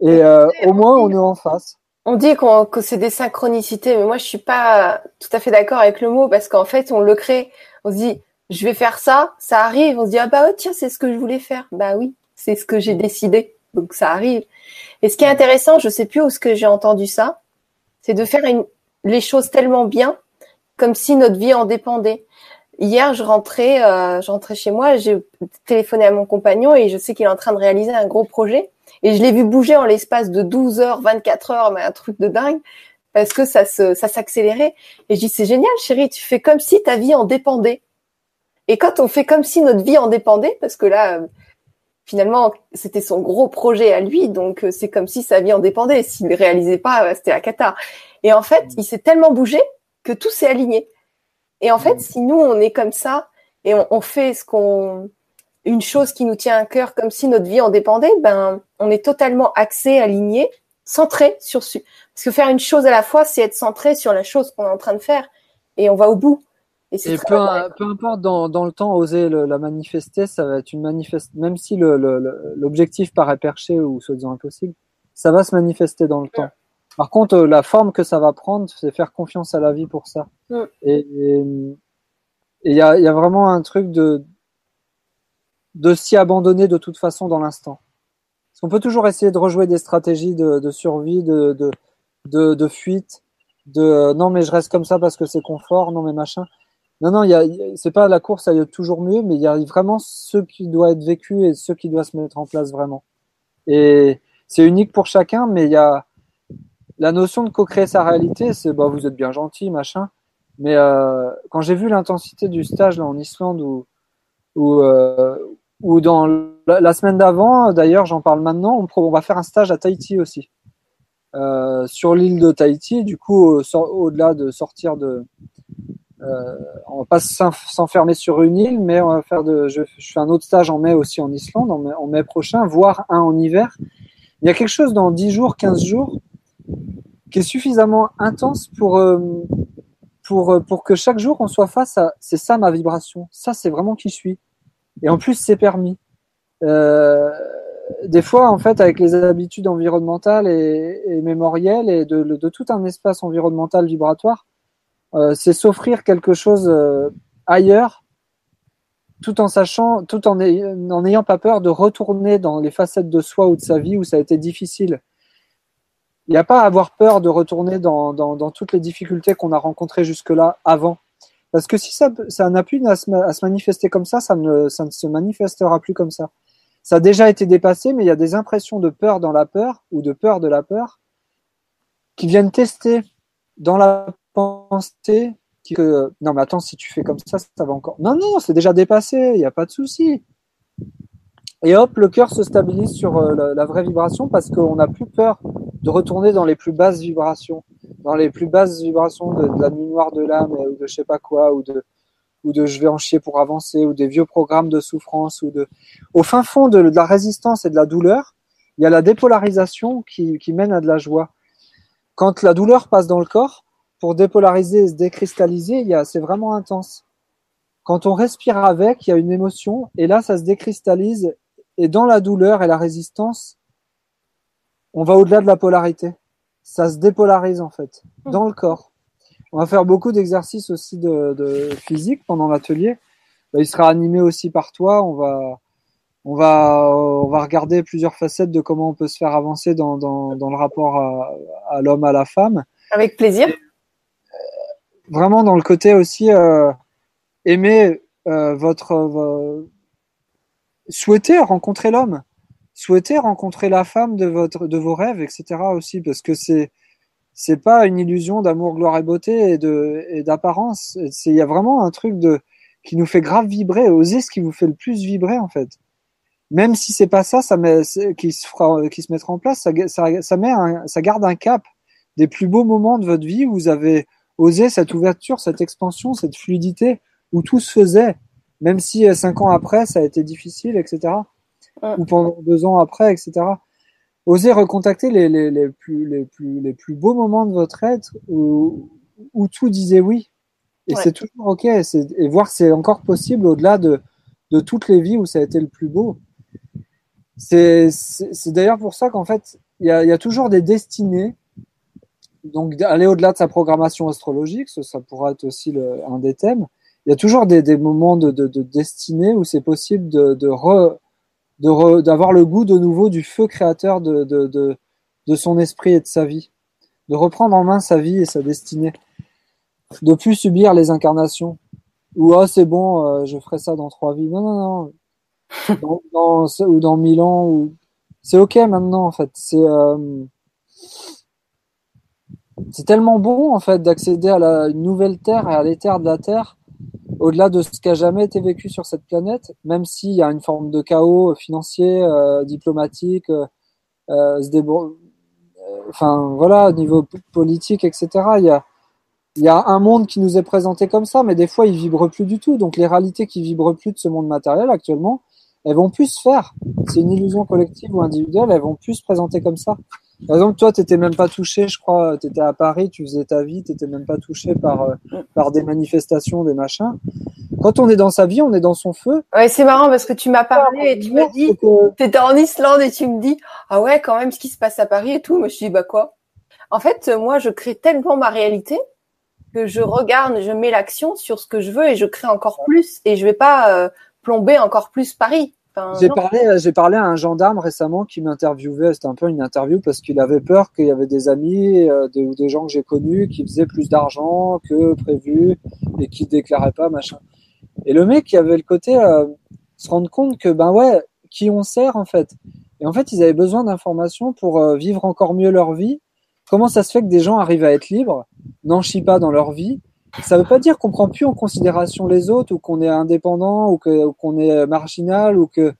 Et euh, au moins, on est en face. On dit que c'est des synchronicités, mais moi, je suis pas tout à fait d'accord avec le mot parce qu'en fait, on le crée. On se dit, je vais faire ça, ça arrive, on se dit ah bah tiens c'est ce que je voulais faire, bah oui c'est ce que j'ai décidé, donc ça arrive. Et ce qui est intéressant, je sais plus où ce que j'ai entendu ça, c'est de faire les choses tellement bien, comme si notre vie en dépendait. Hier, je rentrais, euh, je rentrais chez moi, j'ai téléphoné à mon compagnon et je sais qu'il est en train de réaliser un gros projet. Et je l'ai vu bouger en l'espace de 12 heures, 24 heures, mais un truc de dingue, parce que ça se, s'accélérait. Et je dis, c'est génial, chérie, tu fais comme si ta vie en dépendait. Et quand on fait comme si notre vie en dépendait, parce que là, finalement, c'était son gros projet à lui, donc euh, c'est comme si sa vie en dépendait. S'il ne réalisait pas, euh, c'était la cata. Et en fait, il s'est tellement bougé que tout s'est aligné. Et en fait, si nous, on est comme ça et on, fait ce qu'on, une chose qui nous tient à cœur, comme si notre vie en dépendait, ben, on est totalement axé, aligné, centré sur ce. Parce que faire une chose à la fois, c'est être centré sur la chose qu'on est en train de faire et on va au bout. Et, peu, importe dans, dans, le temps, oser la manifester, ça va être une manifeste, même si l'objectif paraît perché ou soi-disant impossible, ça va se manifester dans le temps. Par contre, la forme que ça va prendre, c'est faire confiance à la vie pour ça. Et il y a, y a, vraiment un truc de, de s'y abandonner de toute façon dans l'instant. Parce qu'on peut toujours essayer de rejouer des stratégies de, de survie, de, de, de, de fuite, de non mais je reste comme ça parce que c'est confort, non mais machin. Non, non, c'est pas la course, elle est toujours mieux, mais il y a vraiment ce qui doit être vécu et ce qui doit se mettre en place vraiment. Et c'est unique pour chacun, mais il y a la notion de co-créer sa réalité, c'est bah vous êtes bien gentil, machin. Mais euh, quand j'ai vu l'intensité du stage là en Islande ou ou, euh, dans la, semaine d'avant, d'ailleurs, j'en parle maintenant, on, on, va faire un stage à Tahiti aussi. Euh, sur l'île de Tahiti, du coup, au-delà de sortir de, euh, on va pas s'enfermer sur une île, mais on va faire de. Je, fais un autre stage en mai aussi en Islande, en mai, prochain, voire un en hiver. Il y a quelque chose dans 10 jours, 15 jours, qui est suffisamment intense pour, euh, pour, euh, pour que chaque jour on soit face à. C'est ça ma vibration. Ça, c'est vraiment qui je suis. Et en plus, c'est permis. Euh, des fois, en fait, avec les habitudes environnementales et, et mémorielles et de, tout un espace environnemental vibratoire, c'est s'offrir quelque chose euh, ailleurs, tout en sachant, tout en n'ayant pas peur de retourner dans les facettes de soi ou de sa vie où ça a été difficile. Il n'y a pas à avoir peur de retourner dans, dans, toutes les difficultés qu'on a rencontrées jusque-là avant. Parce que si ça, ça n'a plus à se, à se, manifester comme ça, ça ne, ça ne se manifestera plus comme ça. Ça a déjà été dépassé, mais il y a des impressions de peur dans la peur ou de peur de la peur qui viennent tester dans la penser que non mais attends si tu fais comme ça ça va encore. Non non c'est déjà dépassé il n'y a pas de souci. Et hop le cœur se stabilise sur euh, la, vraie vibration parce qu'on n'a plus peur de retourner dans les plus basses vibrations dans les plus basses vibrations de, la nuit noire de l'âme ou de je sais pas quoi ou de ou de je vais en chier pour avancer ou des vieux programmes de souffrance ou de au fin fond de, de la résistance et de la douleur il y a la dépolarisation qui, qui mène à de la joie. Quand la douleur passe dans le corps pour dépolariser et se décristalliser, c'est vraiment intense. Quand on respire avec, il y a une émotion, et là, ça se décristallise, et dans la douleur et la résistance, on va au-delà de la polarité. Ça se dépolarise, en fait, dans le corps. On va faire beaucoup d'exercices aussi de, physique pendant l'atelier. Bah, il sera animé aussi par toi. On va, on va, on va regarder plusieurs facettes de comment on peut se faire avancer dans, le rapport à l'homme, à la femme. Avec plaisir vraiment dans le côté aussi euh, aimer euh, votre souhaiter rencontrer l'homme, souhaiter rencontrer la femme de votre de vos rêves, etc. aussi parce que c'est c'est pas une illusion d'amour, gloire et beauté et de et d'apparence. Il y a vraiment un truc de qui nous fait grave vibrer. Oser ce qui vous fait le plus vibrer en fait. Même si c'est pas ça, ça met, qui se fera, qui se mettra en place, ça, ça, ça met un, ça garde un cap des plus beaux moments de votre vie où vous avez oser cette ouverture, cette expansion, cette fluidité où tout se faisait, même si euh, cinq ans après ça a été difficile, etc. Ou pendant deux ans après, etc. Oser recontacter les, les, les, plus, les, plus, les plus beaux moments de votre être où, où tout disait oui. Et c'est toujours ok. Et voir c'est encore possible au-delà de, de toutes les vies où ça a été le plus beau. C'est d'ailleurs pour ça qu'en fait, il y a, y a toujours des destinées donc aller au-delà de sa programmation astrologique, ça, ça pourra être aussi le, un des thèmes. Il y a toujours des, des moments de, de, de, destinée où c'est possible de, de re, d'avoir le goût de nouveau du feu créateur de, de, de, de, son esprit et de sa vie, de reprendre en main sa vie et sa destinée, de plus subir les incarnations. Ou ah c'est bon, euh, je ferai ça dans trois vies. Non non non, dans, dans, ou dans mille ans ou c'est ok maintenant en fait. C'est euh, c'est tellement bon en fait d'accéder à la nouvelle terre et à l'éther de la terre au-delà de ce qui a jamais été vécu sur cette planète même s'il y a une forme de chaos financier euh, diplomatique euh, euh enfin voilà niveau politique etc il y a il y a un monde qui nous est présenté comme ça mais des fois il vibre plus du tout. Donc les réalités qui vibrent plus de ce monde matériel actuellement elles vont plus se faire. C'est une illusion collective ou individuelle elles vont plus se présenter comme ça par exemple, toi, tu n'étais même pas touché, je crois, tu étais à Paris, tu faisais ta vie, tu n'étais même pas touché par, euh, par des manifestations, des machins. Quand on est dans sa vie, on est dans son feu. Ouais, c'est marrant parce que tu m'as parlé et tu m'as dit, tu étais en Islande et tu me dis, ah ouais, quand même, ce qui se passe à Paris et tout. Moi, je dis, bah quoi? En fait, moi, je crée tellement ma réalité que je regarde, je mets l'action sur ce que je veux et je crée encore plus et je vais pas euh, plomber encore plus Paris j'ai parlé, euh, j'ai parlé à un gendarme récemment qui m'interviewait. C'était un peu une interview parce qu'il avait peur qu'il y avait des amis euh, ou des gens que j'ai connus qui faisaient plus d'argent que prévu et qui déclaraient pas machin. Et le mec, il avait le côté euh, se rendre compte que ben ouais, qui on sert en fait. Et en fait, ils avaient besoin d'informations pour vivre encore mieux leur vie. Comment ça se fait que des gens arrivent à être libres, n'en chient pas dans leur vie ça veut pas dire qu'on prend plus en considération les autres ou qu'on est indépendant ou qu'on est marginal ou que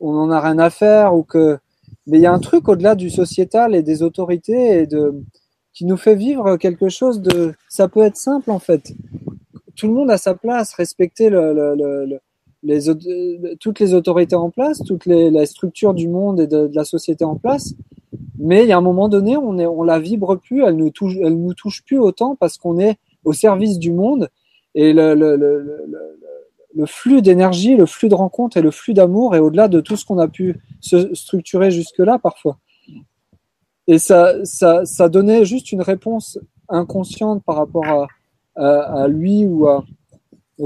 on en a rien à faire ou que mais il y a un truc au-delà du sociétal et des autorités et de qui nous fait vivre quelque chose de ça peut être simple en fait. Tout le monde a sa place respecter les toutes les autorités en place toutes les la structure du monde et de, la société en place mais il y a un moment donné on est on la vibre plus elle nous touche elle nous touche plus autant parce qu'on est au service du monde et le, le, le, le flux d'énergie, le flux de rencontres et le flux d'amour est au-delà de tout ce qu'on a pu se structurer jusque-là parfois. Et ça, ça, ça donnait juste une réponse inconsciente par rapport à, à, lui ou à.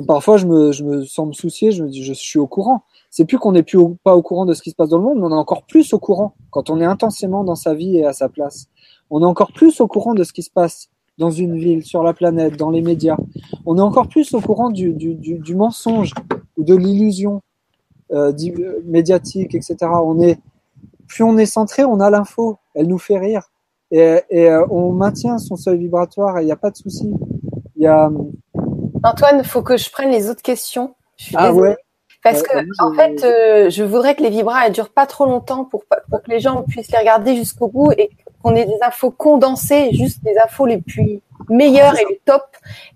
parfois, je me, je me sens me soucier, je me dis, je suis au courant. C'est plus qu'on n'est plus au, pas au courant de ce qui se passe dans le monde, mais on est encore plus au courant quand on est intensément dans sa vie et à sa place. On est encore plus au courant de ce qui se passe dans une ville, sur la planète, dans les médias. On est encore plus au courant du, du, du, du mensonge ou de l'illusion euh, médiatique, etc. On est, plus on est centré, on a l'info, elle nous fait rire et, et euh, on maintient son seuil vibratoire et il n'y a pas de souci. Il y a... Antoine, faut que je prenne les autres questions. Je suis ah ouais. Parce que, en fait, euh, je voudrais que les vibras ne durent pas trop longtemps pour, pour que les gens puissent les regarder jusqu'au bout et qu'on ait des infos condensées, juste des infos les plus meilleures et les top.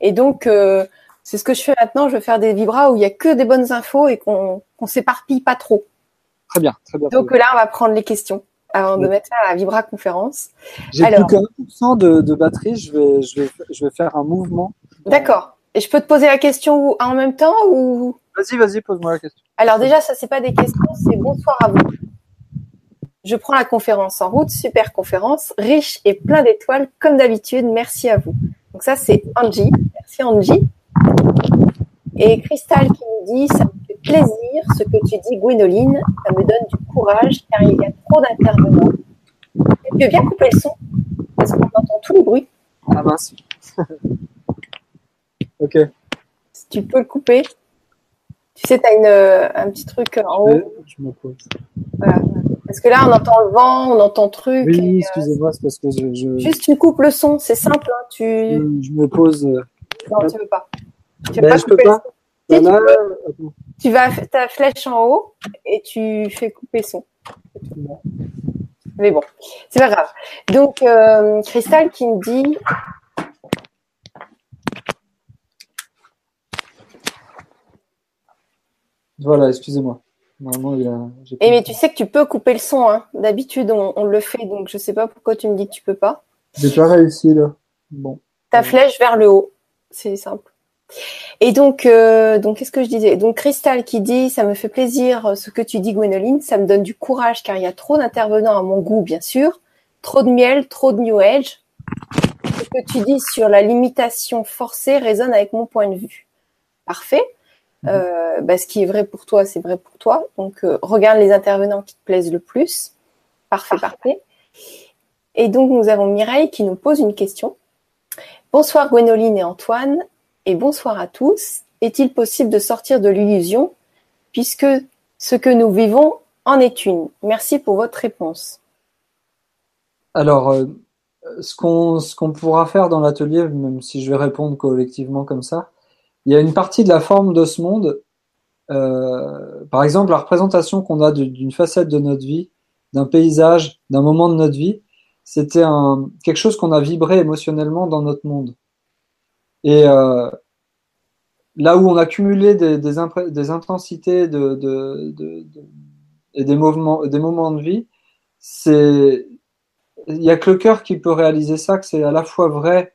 Et donc, euh, c'est ce que je fais maintenant. Je vais faire des vibras où il y a que des bonnes infos et qu'on qu'on s'éparpille pas trop. Très bien, très bien. Donc là, on va prendre les questions avant de mettre à la vibra conférence. J'ai plus que 1% de, de, batterie. Je vais, je vais, je vais faire un mouvement. D'accord. Et je peux te poser la question en même temps ou? Vas-y, vas-y, pose-moi la question. Alors déjà, ça c'est pas des questions, c'est bonsoir à vous. Je prends la conférence en route, super conférence, riche et plein d'étoiles comme d'habitude. Merci à vous. Donc ça c'est Angie. Merci Angie. Et Cristal qui nous dit ça me fait plaisir ce que tu dis Gwénoline, ça me donne du courage car il y a trop d'intervenants. Tu veux bien couper le son parce qu'on entend tout le bruit. Ah mince. ok. Si tu peux le couper. Tu sais, tu as un petit truc en haut. Je me pose. Voilà. Parce que là, on entend le vent, on entend truc. Oui, excusez-moi, c'est parce que je, je, Juste, tu coupes le son, c'est simple. Hein, tu... Je me pose. Non, tu veux pas. Tu veux ben, pas je peux pas. Tu, peux. tu vas ta flèche en haut et tu fais couper son. Mais bon, c'est pas grave. Donc, euh, Cristal qui me dit Voilà, excusez-moi. Normalement, il a... Et mais tu sais que tu peux couper le son. Hein. D'habitude, on, on, le fait, donc je sais pas pourquoi tu me dis que tu peux pas. J'ai pas réussi là. Bon. Ta flèche vers le haut, c'est simple. Et donc, euh, donc qu'est-ce que je disais? Donc Cristal qui dit, ça me fait plaisir euh, ce que tu dis, Gwénoline, ça me donne du courage car il y a trop d'intervenants à mon goût, bien sûr, trop de miel, trop de New Age. Ce que tu dis sur la limitation forcée résonne avec mon point de vue. Parfait. Euh, bah, ce qui est vrai pour toi, c'est vrai pour toi. Donc, euh, regarde les intervenants qui te plaisent le plus. Parfait, parfait. Et donc, nous avons Mireille qui nous pose une question. Bonsoir Gwénoline et Antoine, et bonsoir à tous. Est-il possible de sortir de l'illusion puisque ce que nous vivons en est une? Merci pour votre réponse. Alors, euh, ce qu'on ce qu'on pourra faire dans l'atelier, même si je vais répondre collectivement comme ça, il y a une partie de la forme de ce monde, euh, par exemple la représentation qu'on a d'une facette de notre vie, d'un paysage, d'un moment de notre vie, c'était quelque chose qu'on a vibré émotionnellement dans notre monde. Et euh, là où on a cumulé des, des, des intensités de, de, de, et des, des moments de vie, c'est il y a que le cœur qui peut réaliser ça, que c'est à la fois vrai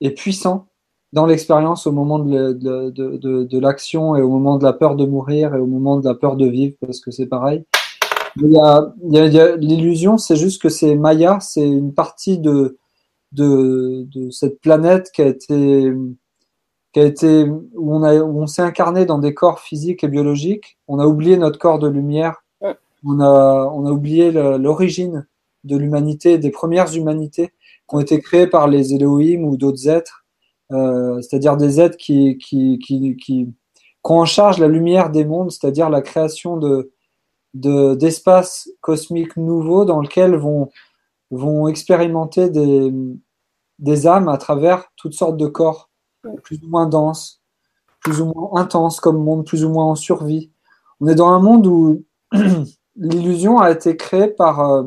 et puissant, dans l'expérience au moment de, de, de, de l'action et au moment de la peur de mourir et au moment de la peur de vivre, parce que c'est pareil. L'illusion, c'est juste que c'est Maya, c'est une partie de, de, de cette planète qui a été, qui a été où on on s'est incarné dans des corps physiques et biologiques. On a oublié notre corps de lumière. On a, on a oublié l'origine de l'humanité, des premières humanités qui ont été créées par les Elohim ou d'autres êtres c'est-à-dire des êtres qui, qui, qui, qui, ont en charge la lumière des mondes, c'est-à-dire la création de, de, d'espaces cosmiques nouveaux dans lesquels vont, vont expérimenter des, des âmes à travers toutes sortes de corps, plus ou moins denses, plus ou moins intenses, comme monde plus ou moins en survie. On est dans un monde où l'illusion a été créée par euh,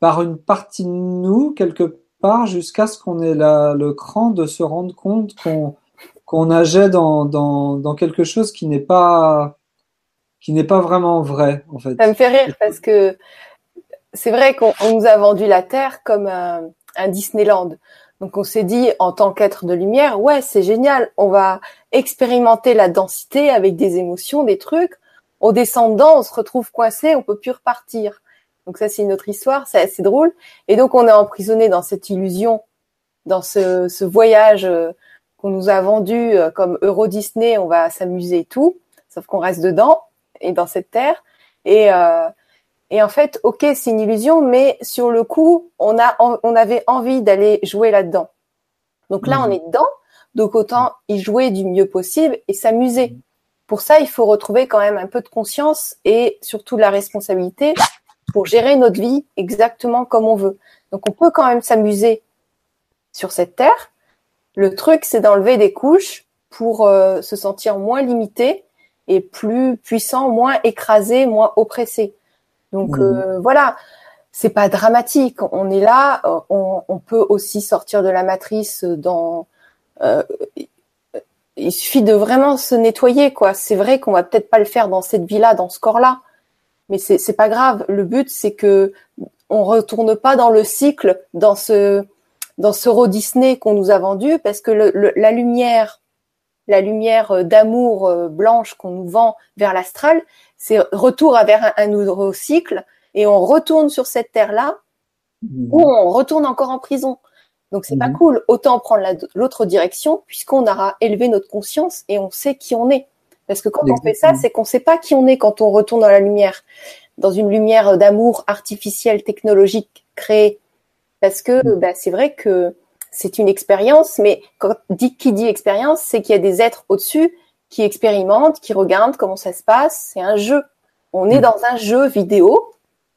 par une partie de nous quelque part jusqu'à ce qu'on ait la, le cran de se rendre compte qu'on qu'on nageait dans, dans, dans quelque chose qui n'est pas qui n'est pas vraiment vrai en fait. Ça me fait rire parce que c'est vrai qu'on nous a vendu la Terre comme un, un Disneyland. Donc on s'est dit en tant qu'être de lumière, ouais c'est génial, on va expérimenter la densité avec des émotions, des trucs. On descend dedans, on se retrouve coincé, on peut plus repartir. Donc ça c'est une autre histoire, c'est assez drôle. Et donc on est emprisonné dans cette illusion, dans ce, ce voyage euh, qu'on nous a vendu euh, comme Euro Disney, on va s'amuser et tout, sauf qu'on reste dedans et dans cette terre. Et, euh, et en fait, ok, c'est une illusion, mais sur le coup, on a, on avait envie d'aller jouer là-dedans. Donc là, on mhm. est dedans, donc autant y jouer du mieux possible et s'amuser. Pour ça, il faut retrouver quand même un peu de conscience et surtout de la responsabilité pour gérer notre vie exactement comme on veut. Donc on peut quand même s'amuser sur cette terre, le truc, c'est d'enlever des couches pour euh, se sentir moins limité et plus puissant, moins écrasé, moins oppressé. Donc mmh. euh, voilà, c'est pas dramatique. On est là, euh, on, peut aussi sortir de la matrice dans. il suffit de vraiment se nettoyer, quoi. C'est vrai qu'on va peut-être pas le faire dans cette vie-là, dans ce corps-là, mais c'est c'est pas grave. Le but, c'est que on retourne pas dans le cycle, dans ce dans ce Euro Disney qu'on nous a vendu, parce que le, la lumière, la lumière d'amour euh, blanche qu'on nous vend vers l'astral, c'est retour vers un, un nouveau cycle, et on retourne sur cette terre-là, mmh. ou on retourne encore en prison. Donc c'est pas mmh. cool. Autant prendre l'autre direction, puisqu'on aura élevé notre conscience et on sait qui on est. Parce que quand on fait ça, c'est qu'on sait pas qui on est quand on retourne dans la lumière, dans une lumière d'amour artificielle, technologique, créée parce que mm. bah, c'est vrai que c'est une expérience, mais quand dit qui dit expérience, c'est qu'il y a des êtres au-dessus qui expérimentent, qui regardent comment ça se passe. C'est un jeu. On est mm. dans un jeu vidéo,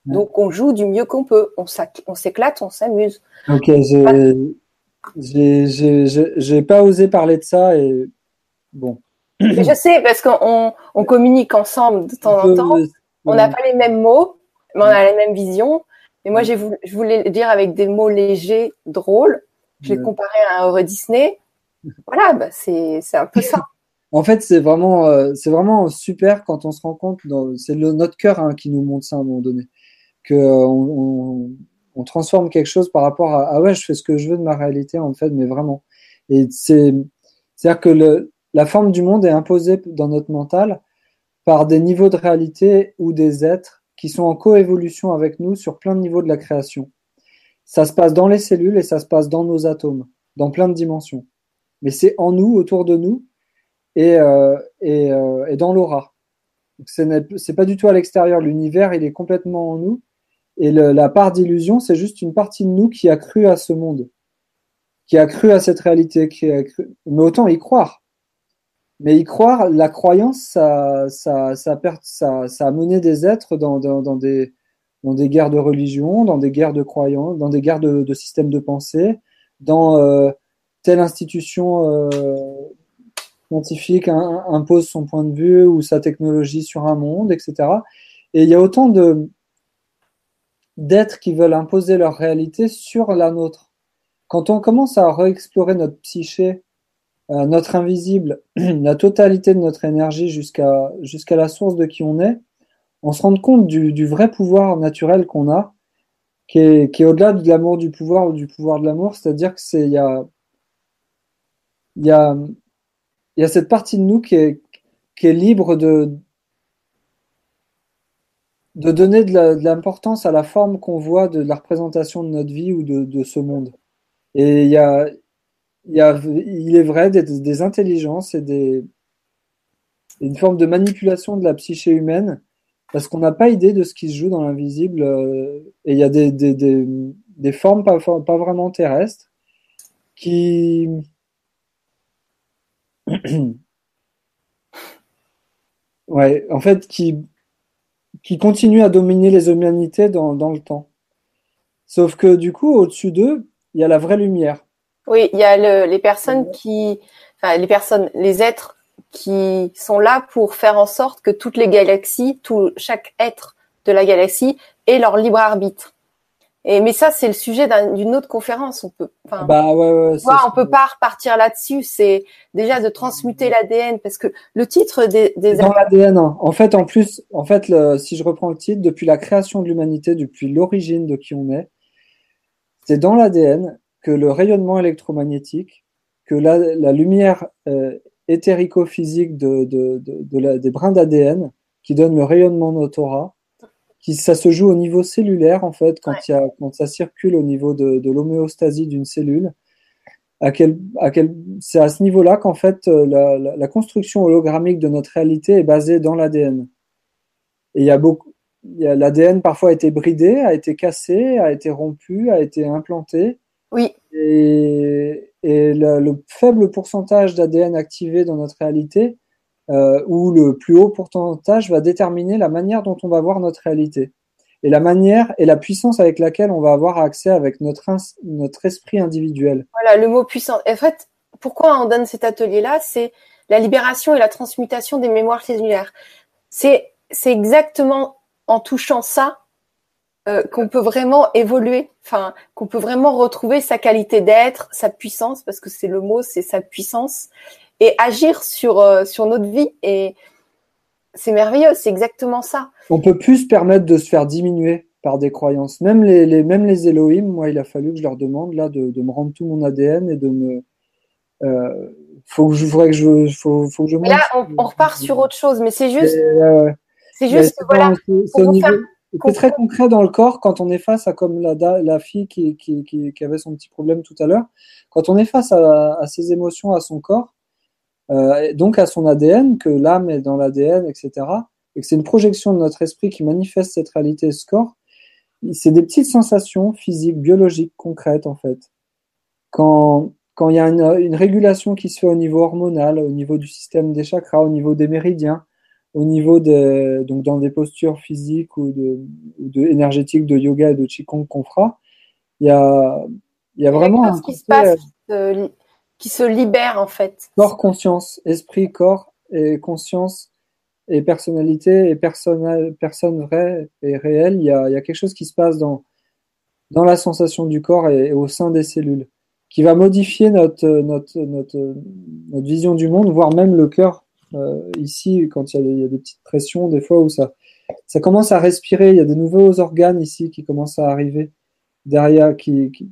mm. donc on joue du mieux qu'on peut. On s'éclate, on s'amuse. Ok, j'ai pas osé parler de ça et bon. Je sais parce qu'on on communique ensemble de temps en temps. On n'a pas les mêmes mots, mais on a la même vision. Mais moi, je voulais le dire avec des mots légers, drôles. Je l'ai comparé à un heureux Disney. Voilà, bah, c'est un peu ça. en fait, c'est vraiment, euh, c'est vraiment super quand on se rend compte, c'est notre cœur hein, qui nous montre ça à un moment donné, que euh, on, on, transforme quelque chose par rapport à ah ouais, je fais ce que je veux de ma réalité en fait, mais vraiment. Et c'est, c'est-à-dire que le, la forme du monde est imposée dans notre mental par des niveaux de réalité ou des êtres qui sont en coévolution avec nous sur plein de niveaux de la création. Ça se passe dans les cellules et ça se passe dans nos atomes, dans plein de dimensions. Mais c'est en nous, autour de nous et, euh, et, euh, et dans l'aura. C'est pas du tout à l'extérieur. L'univers, il est complètement en nous. Et la part d'illusion, c'est juste une partie de nous qui a cru à ce monde, qui a cru à cette réalité, qui a cru... mais autant y croire. Mais y croire, la croyance, ça, ça, a mené des êtres dans, des, guerres de religion, dans des guerres de croyance, dans des guerres de, systèmes de pensée, dans euh, telle institution euh, scientifique impose son point de vue ou sa technologie sur un monde, etc. Et il y a autant d'êtres qui veulent imposer leur réalité sur la nôtre. Quand on commence à réexplorer notre psyché euh, notre invisible, la totalité de notre énergie jusqu'à jusqu'à la source de qui on est, on se rend compte du, vrai pouvoir naturel qu'on a, qui est, qui est au-delà de l'amour du pouvoir ou du pouvoir de l'amour, c'est-à-dire que c'est il y a y a y a cette partie de nous qui est qui est libre de de donner de l'importance à la forme qu'on voit de la représentation de notre vie ou de, de ce monde. Et il y a, il, est vrai des, intelligences et des, une forme de manipulation de la psyché humaine parce qu'on n'a pas idée de ce qui se joue dans l'invisible euh, et il y a des, formes pas, vraiment terrestres qui ouais en fait qui qui continuent à dominer les humanités dans le temps. Sauf que du coup au-dessus d'eux il y a la vraie lumière oui, il y a le, les personnes qui, enfin les personnes, les êtres qui sont là pour faire en sorte que toutes les galaxies, tout chaque être de la galaxie ait leur libre arbitre. Et mais ça, c'est le sujet d'une autre conférence. On peut, enfin, bah ouais, ouais, on peut pas repartir là-dessus. C'est déjà de transmuter l'ADN parce que le titre des, des dans l'ADN. Hein. En fait, en plus, en fait, le, si je reprends le titre, depuis la création de l'humanité, depuis l'origine de qui on est, c'est dans l'ADN que le rayonnement électromagnétique, que la, la lumière euh, éthérico-physique de, de, de, de la, des brins d'ADN qui donne le rayonnement de notre aura, qui ça se joue au niveau cellulaire en fait quand il y a quand ça circule au niveau de, l'homéostasie d'une cellule. À quel à quel c'est à ce niveau-là qu'en fait euh, la, construction hologrammique de notre réalité est basée dans l'ADN et il y a beaucoup l'ADN parfois a été bridé a été cassé a été rompu a été implanté oui et, et le, le faible pourcentage d'ADN activé dans notre réalité euh, où le plus haut pourcentage va déterminer la manière dont on va voir notre réalité et la manière et la puissance avec laquelle on va avoir accès avec notre, notre esprit individuel. Voilà, le mot puissance. En fait, pourquoi on donne cet atelier-là? C'est la libération et la transmutation des mémoires cellulaires. C'est exactement en touchant ça euh, qu'on peut vraiment évoluer, enfin, qu'on peut vraiment retrouver sa qualité d'être, sa puissance, parce que c'est le mot, c'est sa puissance, et agir sur, euh, sur notre vie. Et c'est merveilleux, c'est exactement ça. On peut plus se permettre de se faire diminuer par des croyances. Même les, les, même les Elohim, moi, il a fallu que je leur demande là de, de me rendre tout mon ADN et de me. Euh, faut que je que je faut, faut que je là on, on, repart sur autre chose mais c'est juste c'est juste voilà c'est très concret dans le corps quand on est face à comme la, la fille qui, qui, qui, qui avait son petit problème tout à l'heure quand on est face à, à ses émotions à son corps euh, donc à son ADN, que l'âme est dans l'ADN, etc. Et que c'est une projection de notre esprit qui manifeste cette réalité ce corps. C'est des petites sensations physiques, biologiques, concrètes en fait. Quand quand il y a une, une, régulation qui se fait au niveau hormonal, au niveau du système des chakras, au niveau des méridiens, au niveau de donc dans des postures physiques ou de, ou de énergétiques de yoga et de qigong qu'on fera, il y a il y a vraiment un qui se passe euh, qui se libère en fait. Corps, conscience, esprit, corps et conscience et personnalité et personne, personne vraie et réelle. Il y, a, il y a quelque chose qui se passe dans, dans la sensation du corps et, au sein des cellules qui va modifier notre, notre, notre, notre vision du monde, voire même le cœur. Euh, ici, quand il y, a des, petites pressions, des fois où ça, ça commence à respirer, il y a des nouveaux organes ici qui commencent à arriver derrière, qui, qui,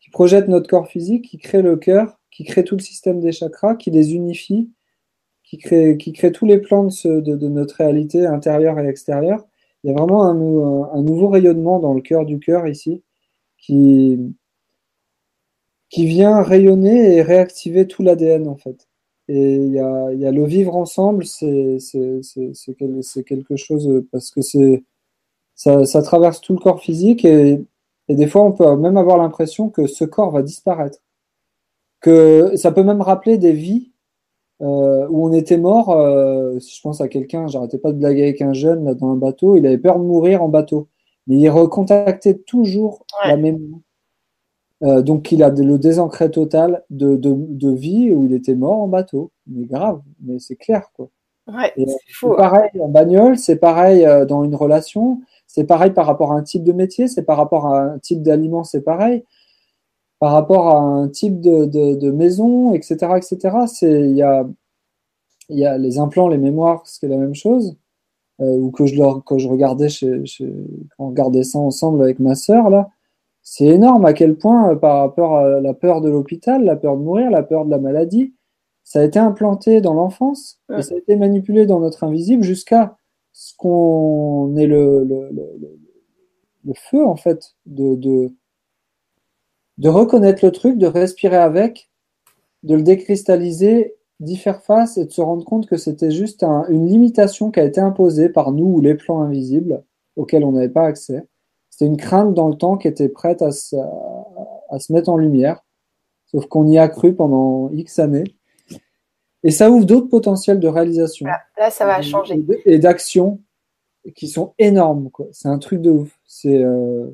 qui projette notre corps physique, qui crée le cœur, qui crée tout le système des chakras, qui les unifie, qui crée, qui crée tous les plans de, de, de notre réalité intérieure et extérieure. Il y a vraiment un, un nouveau rayonnement dans le cœur du cœur ici, qui, qui vient rayonner et réactiver tout l'ADN en fait. Et il y a, il y a le vivre ensemble, c'est quelque chose parce que c'est ça, ça traverse tout le corps physique et et des fois, on peut même avoir l'impression que ce corps va disparaître. Que ça peut même rappeler des vies euh, où on était mort. Euh, si je pense à quelqu'un, j'arrêtais pas de blaguer avec un jeune là, dans un bateau, il avait peur de mourir en bateau. Mais il recontactait toujours ouais. la mémoire. Euh, donc il a le désancré total de, de, de, vie où il était mort en bateau. Mais grave, mais c'est clair quoi. Ouais, c'est fou. Pareil en bagnole, c'est pareil euh, dans une relation. C'est pareil par rapport à un type de métier, c'est par rapport à un type d'aliment, c'est pareil. Par rapport à un type de, de, de maison, etc., etc. C'est il y a y a les implants, les mémoires, c'est la même chose. Euh, ou que je leur, que je regardais chez, chez quand on regardait ça ensemble avec ma sœur là, c'est énorme à quel point euh, par rapport à la peur de l'hôpital, la peur de mourir, la peur de la maladie, ça a été implanté dans l'enfance et ça a été manipulé dans notre invisible jusqu'à ce qu'on ait le, le, le, le, feu en fait de, de, de reconnaître le truc, de respirer avec, de le décristalliser, d'y faire face et de se rendre compte que c'était juste un, une limitation qui a été imposée par nous ou les plans invisibles auxquels on n'avait pas accès. C'était une crainte dans le temps qui était prête à se, à, se mettre en lumière, sauf qu'on y a cru pendant X années. Et ça ouvre d'autres potentiels de réalisation. Là, là ça va changer. Et d'action qui sont énormes. C'est un truc de ouf. C'est. Euh...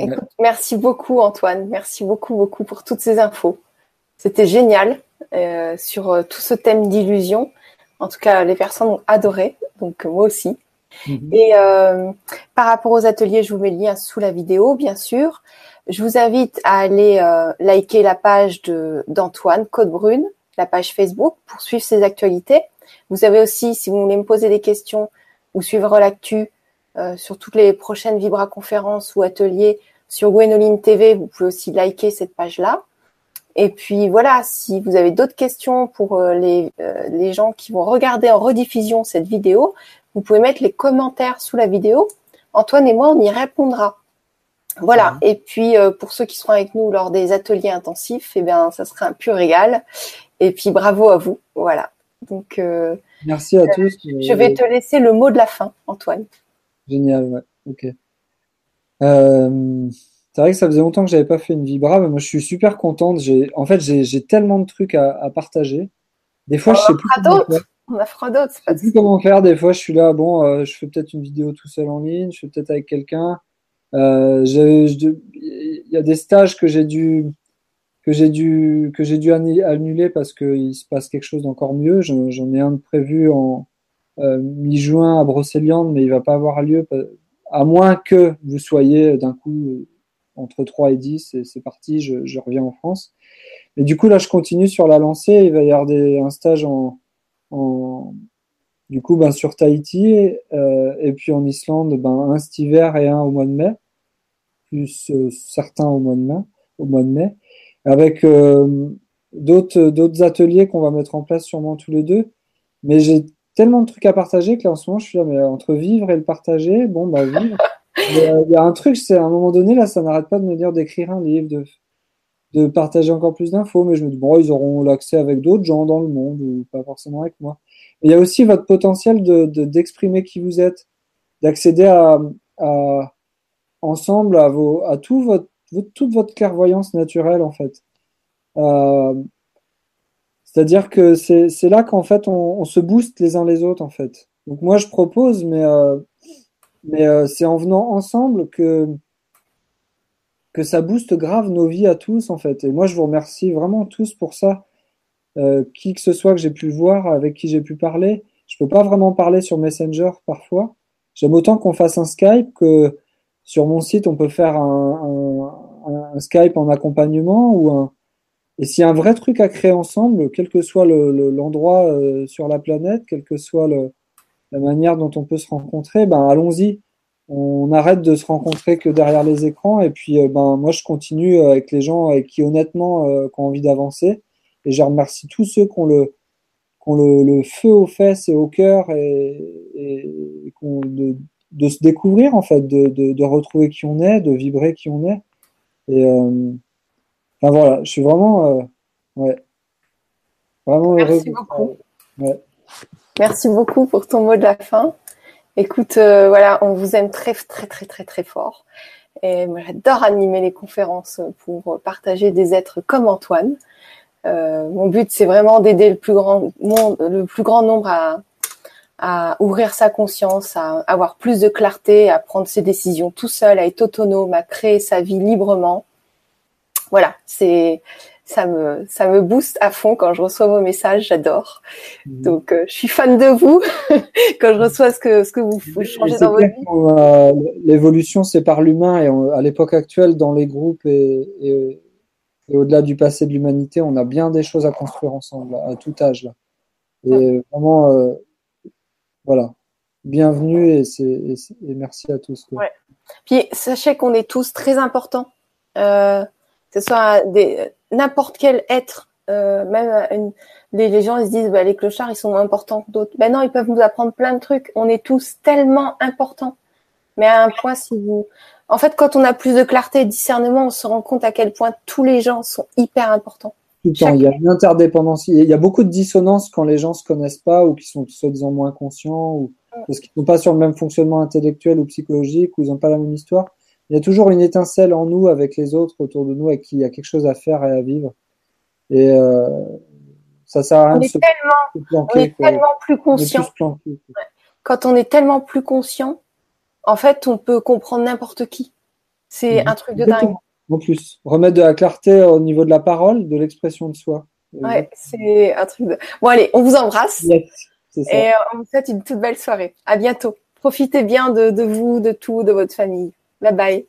Écoute, ouais. merci beaucoup Antoine. Merci beaucoup beaucoup pour toutes ces infos. C'était génial. sur tout ce thème d'illusion. En tout cas, les personnes ont adoré, donc moi aussi. Mhm. Et par rapport aux ateliers, je vous mets le lien sous la vidéo, bien sûr. Je vous invite à aller liker la page d'Antoine Côte Brune, la page Facebook, pour suivre ses actualités. Vous avez aussi, si vous voulez me poser des questions ou suivre l'actu euh, sur toutes les prochaines Vibra conférences ou ateliers sur Gwenoline TV, vous pouvez aussi liker cette page-là. Et puis voilà, si vous avez d'autres questions pour euh, les, euh, les gens qui vont regarder en rediffusion cette vidéo, vous pouvez mettre les commentaires sous la vidéo. Antoine et moi, on y répondra. Voilà. Et puis pour ceux qui seront avec nous lors des ateliers intensifs, eh bien, ça sera un pur régal. Et puis bravo à vous. Voilà. Donc, euh, merci à tous. Je vais te laisser le mot de la fin, Antoine. Génial, ouais. Ok. Euh, c'est vrai que ça faisait longtemps que j'avais pas fait une vibra, mais moi je suis super contente. J'ai, en fait, j'ai tellement de trucs à, partager. Des fois, je sais plus. On a fera d'autres. Je sais comment faire. Des fois, je suis là, bon, euh, je fais peut-être une vidéo tout seul en ligne, je fais peut-être avec quelqu'un. Il y a des stages que j'ai dû que j'ai dû que j'ai dû annuler parce qu'il se passe quelque chose d'encore mieux. J'en ai un prévu en euh, mi-juin à Brocéliande, mais il va pas avoir lieu à moins que vous soyez d'un coup euh, entre 3 et 10 et c'est parti, je, je, reviens en France. Et du coup là, je continue sur la lancée. Il va y avoir des, un stage en, en du coup ben, sur Tahiti euh, et puis en Islande, ben, un cet hiver et un au mois de mai, plus euh, certains au mois de mai. Au mois de mai avec euh, d'autres d'autres ateliers qu'on va mettre en place sûrement tous les deux. Mais j'ai tellement de trucs à partager que là en ce moment je suis là, mais entre vivre et le partager, bon bah vivre. Il y a un truc, c'est à un moment donné là, ça n'arrête pas de me dire d'écrire un livre, de de partager encore plus d'infos, mais je me dis bon, ils auront l'accès avec d'autres gens dans le monde ou pas forcément avec moi. il y a aussi votre potentiel de d'exprimer qui vous êtes, d'accéder à, à ensemble à vos à tout votre toute votre clairvoyance naturelle en fait. Euh, c'est-à-dire que c'est là qu'en fait on, se booste les uns les autres en fait. Donc moi je propose, mais euh, mais euh, c'est en venant ensemble que que ça booste grave nos vies à tous en fait. Et moi je vous remercie vraiment tous pour ça. qui que ce soit que j'ai pu voir, avec qui j'ai pu parler, je peux pas vraiment parler sur Messenger parfois. J'aime autant qu'on fasse un Skype que sur mon site, on peut faire un, Skype en accompagnement ou un. Et s'il y a un vrai truc à créer ensemble, quel que soit l'endroit le, euh, sur la planète, quelle que soit la manière dont on peut se rencontrer, ben allons-y. On arrête de se rencontrer que derrière les écrans. Et puis, euh, ben moi, je continue avec les gens avec qui honnêtement euh, qui ont envie d'avancer. Et je remercie tous ceux qui ont le, qui ont le, le feu aux fesses et au cœur et, et, et qui ont de, de se découvrir en fait, de, de, de, retrouver qui on est, de vibrer qui on est. Et euh, enfin voilà, je suis vraiment, euh, ouais, vraiment Merci Beaucoup. Ouais. Merci beaucoup pour ton mot de la fin. Écoute, euh, voilà, on vous aime très très très très très fort. Et moi, j'adore animer les conférences pour partager des êtres comme Antoine. Euh, mon but, c'est vraiment d'aider le plus grand monde, le plus grand nombre à, à ouvrir sa conscience, à avoir plus de clarté, à prendre ses décisions tout seul, à être autonome, à créer sa vie librement. Voilà, c'est ça me ça me booste à fond quand je reçois vos messages, j'adore. Mhm. Donc euh, je suis fan de vous quand je reçois ce que ce que vous changez dans votre vie. Euh, l'évolution c'est par l'humain et à l'époque actuelle dans les groupes et, et, et au-delà du passé de l'humanité, on a bien des choses à construire ensemble à tout âge là. Et vraiment euh, voilà. Bienvenue et, et, merci à tous. Ouais. Puis sachez qu'on est tous très importants. Euh, que ce soit des n'importe quel être, euh, même une, les, gens ils se disent bah, les clochards ils sont moins importants que d'autres. Ben non, ils peuvent nous apprendre plein de trucs. On est tous tellement importants. Mais à un point, si vous, en fait, quand on a plus de clarté et de discernement, on se rend compte à quel point tous les gens sont hyper importants. Il y a une interdépendance. Il y a beaucoup de dissonance quand les gens se connaissent pas ou qui sont soi-disant moins conscients ou parce qu'ils sont pas sur le même fonctionnement intellectuel ou psychologique ou ils n'ont pas la même histoire. Il y a toujours une étincelle en nous avec les autres autour de nous avec qui il y a quelque chose à faire et à vivre. Et euh, ça sert à rien on de se tellement, on est tellement plus conscient. Quand on est tellement plus conscient, en fait, on peut comprendre n'importe qui. C'est un truc de dingue. En plus, remettre de la clarté au niveau de la parole, de l'expression de soi. Ouais, c'est un truc de. Bon, allez, on vous embrasse. Et on vous souhaite une toute belle soirée. À bientôt. Profitez bien de, de vous, de tout, de votre famille. Bye bye.